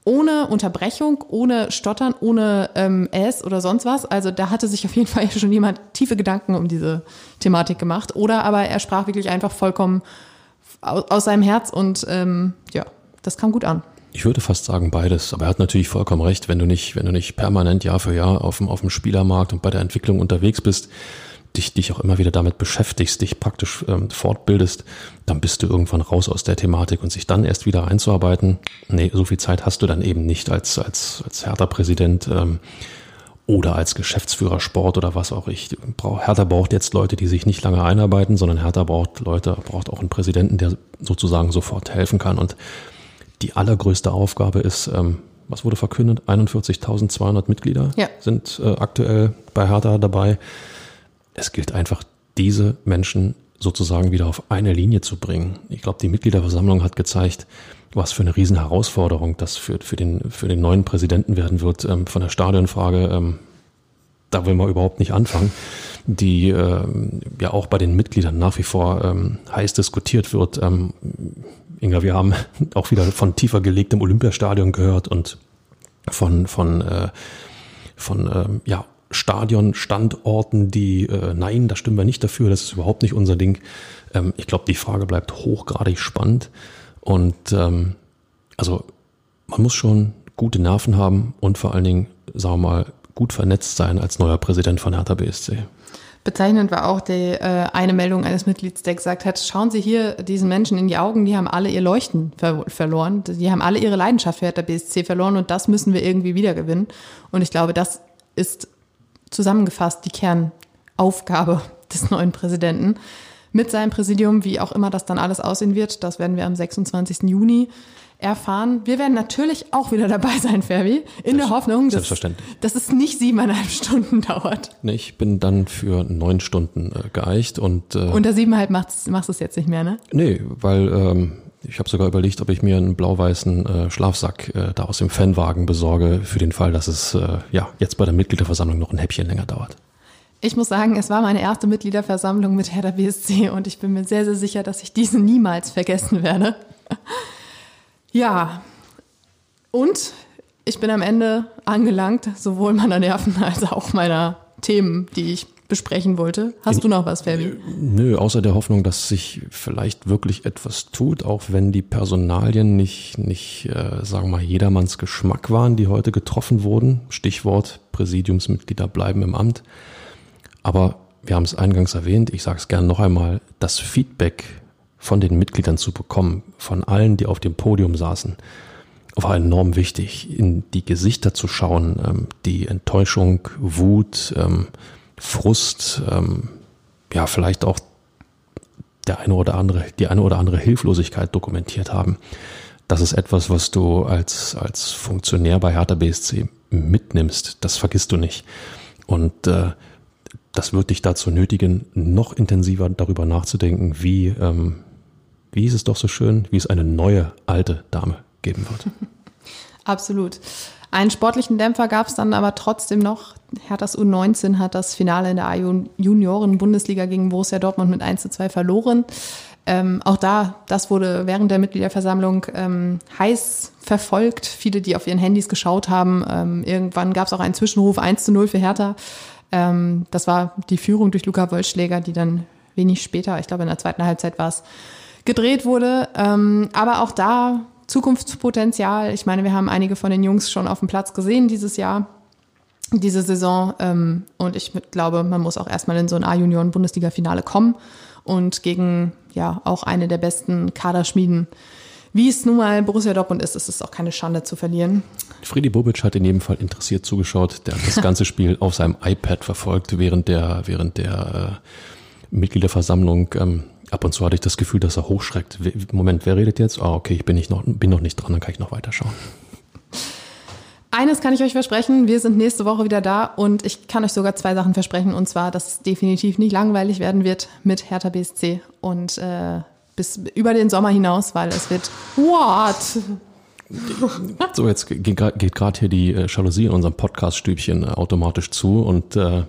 ohne Unterbrechung, ohne Stottern, ohne ähm, S oder sonst was. Also da hatte sich auf jeden Fall schon jemand tiefe Gedanken um diese Thematik gemacht. Oder aber er sprach wirklich einfach vollkommen aus, aus seinem Herz und ähm, ja, das kam gut an. Ich würde fast sagen beides, aber er hat natürlich vollkommen recht, wenn du nicht, wenn du nicht permanent Jahr für Jahr auf dem, auf dem Spielermarkt und bei der Entwicklung unterwegs bist, dich, dich auch immer wieder damit beschäftigst, dich praktisch ähm, fortbildest, dann bist du irgendwann raus aus der Thematik und sich dann erst wieder einzuarbeiten. Nee, so viel Zeit hast du dann eben nicht als, als, als Hertha-Präsident ähm, oder als Geschäftsführer Sport oder was auch ich. Hertha braucht jetzt Leute, die sich nicht lange einarbeiten, sondern Hertha braucht Leute, braucht auch einen Präsidenten, der sozusagen sofort helfen kann. Und die allergrößte Aufgabe ist, ähm, was wurde verkündet? 41.200 Mitglieder ja. sind äh, aktuell bei Hertha dabei. Es gilt einfach, diese Menschen sozusagen wieder auf eine Linie zu bringen. Ich glaube, die Mitgliederversammlung hat gezeigt, was für eine Riesenherausforderung das für, für, den, für den neuen Präsidenten werden wird. Ähm, von der Stadionfrage, ähm, da will man überhaupt nicht anfangen, die äh, ja auch bei den Mitgliedern nach wie vor ähm, heiß diskutiert wird. Inga, wir haben auch wieder von tiefer gelegtem Olympiastadion gehört und von, von, äh, von äh, ja, Stadionstandorten, die, äh, nein, da stimmen wir nicht dafür, das ist überhaupt nicht unser Ding. Ähm, ich glaube, die Frage bleibt hochgradig spannend. Und ähm, also man muss schon gute Nerven haben und vor allen Dingen, sagen wir mal, gut vernetzt sein als neuer Präsident von Hertha BSC. Bezeichnend war auch die, äh, eine Meldung eines Mitglieds, der gesagt hat, schauen Sie hier diesen Menschen in die Augen, die haben alle ihr Leuchten ver verloren, die haben alle ihre Leidenschaft für Hertha BSC verloren und das müssen wir irgendwie wiedergewinnen. Und ich glaube, das ist zusammengefasst die Kernaufgabe des neuen Präsidenten. Mit seinem Präsidium, wie auch immer das dann alles aussehen wird, das werden wir am 26. Juni erfahren. Wir werden natürlich auch wieder dabei sein, Ferbi, in der Hoffnung, dass, dass es nicht siebeneinhalb Stunden dauert. Nee, ich bin dann für neun Stunden äh, geeicht und äh, unter siebeneinhalb machst, machst du es jetzt nicht mehr, ne? Nee, weil ähm, ich habe sogar überlegt, ob ich mir einen blau-weißen äh, Schlafsack äh, da aus dem Fanwagen besorge, für den Fall, dass es äh, ja jetzt bei der Mitgliederversammlung noch ein Häppchen länger dauert. Ich muss sagen, es war meine erste Mitgliederversammlung mit Hertha BSC und ich bin mir sehr, sehr sicher, dass ich diese niemals vergessen werde. ja, und ich bin am Ende angelangt, sowohl meiner Nerven als auch meiner Themen, die ich besprechen wollte. Hast du noch was, Fabi? Nö, außer der Hoffnung, dass sich vielleicht wirklich etwas tut, auch wenn die Personalien nicht, nicht äh, sagen wir mal, jedermanns Geschmack waren, die heute getroffen wurden. Stichwort Präsidiumsmitglieder bleiben im Amt. Aber wir haben es eingangs erwähnt, ich sage es gerne noch einmal, das Feedback von den Mitgliedern zu bekommen, von allen, die auf dem Podium saßen, war enorm wichtig, in die Gesichter zu schauen, ähm, die Enttäuschung, Wut, ähm, Frust, ähm, ja, vielleicht auch der eine oder andere, die eine oder andere Hilflosigkeit dokumentiert haben. Das ist etwas, was du als, als Funktionär bei Hertha BSC mitnimmst. Das vergisst du nicht. Und äh, das wird dich dazu nötigen, noch intensiver darüber nachzudenken, wie, ähm, wie ist es doch so schön, wie es eine neue alte Dame geben wird. Absolut. Einen sportlichen Dämpfer gab es dann aber trotzdem noch. Herthas U19 hat das Finale in der A-Junioren-Bundesliga gegen Borussia Dortmund mit 1 zu 2 verloren. Ähm, auch da, das wurde während der Mitgliederversammlung ähm, heiß verfolgt. Viele, die auf ihren Handys geschaut haben. Ähm, irgendwann gab es auch einen Zwischenruf 1 zu 0 für Hertha. Ähm, das war die Führung durch Luca Wollschläger, die dann wenig später, ich glaube in der zweiten Halbzeit war es, gedreht wurde. Ähm, aber auch da Zukunftspotenzial. Ich meine, wir haben einige von den Jungs schon auf dem Platz gesehen dieses Jahr, diese Saison. Ähm, und ich glaube, man muss auch erstmal in so ein A-Junioren-Bundesliga-Finale kommen und gegen ja auch eine der besten Kaderschmieden. Wie es nun mal Borussia Dortmund ist, ist es auch keine Schande zu verlieren. Friedi Bobic hat in jedem Fall interessiert zugeschaut. Der hat das ganze Spiel auf seinem iPad verfolgt, während der, während der äh, Mitgliederversammlung ähm, ab und zu hatte ich das Gefühl, dass er hochschreckt. Moment, wer redet jetzt? Ah, okay, ich bin, nicht noch, bin noch nicht dran, dann kann ich noch weiterschauen. Eines kann ich euch versprechen, wir sind nächste Woche wieder da und ich kann euch sogar zwei Sachen versprechen und zwar, dass es definitiv nicht langweilig werden wird mit Hertha BSC und äh, bis über den Sommer hinaus, weil es wird what? So, jetzt geht gerade hier die äh, Jalousie in unserem Podcast-Stübchen äh, automatisch zu und äh,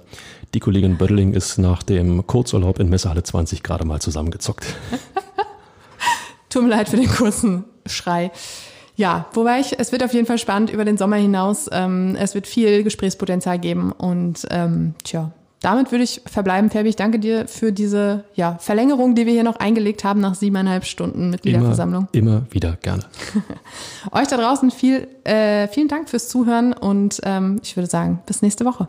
Die Kollegin Bödeling ist nach dem Kurzurlaub in Messehalle 20 gerade mal zusammengezockt. Tut mir leid für den kurzen Schrei. Ja, wobei ich, es wird auf jeden Fall spannend über den Sommer hinaus. Ähm, es wird viel Gesprächspotenzial geben und ähm, tja, damit würde ich verbleiben. Fabi, ich danke dir für diese ja, Verlängerung, die wir hier noch eingelegt haben nach siebeneinhalb Stunden Mitgliederversammlung. Immer, immer wieder gerne. Euch da draußen viel, äh, vielen Dank fürs Zuhören und ähm, ich würde sagen, bis nächste Woche.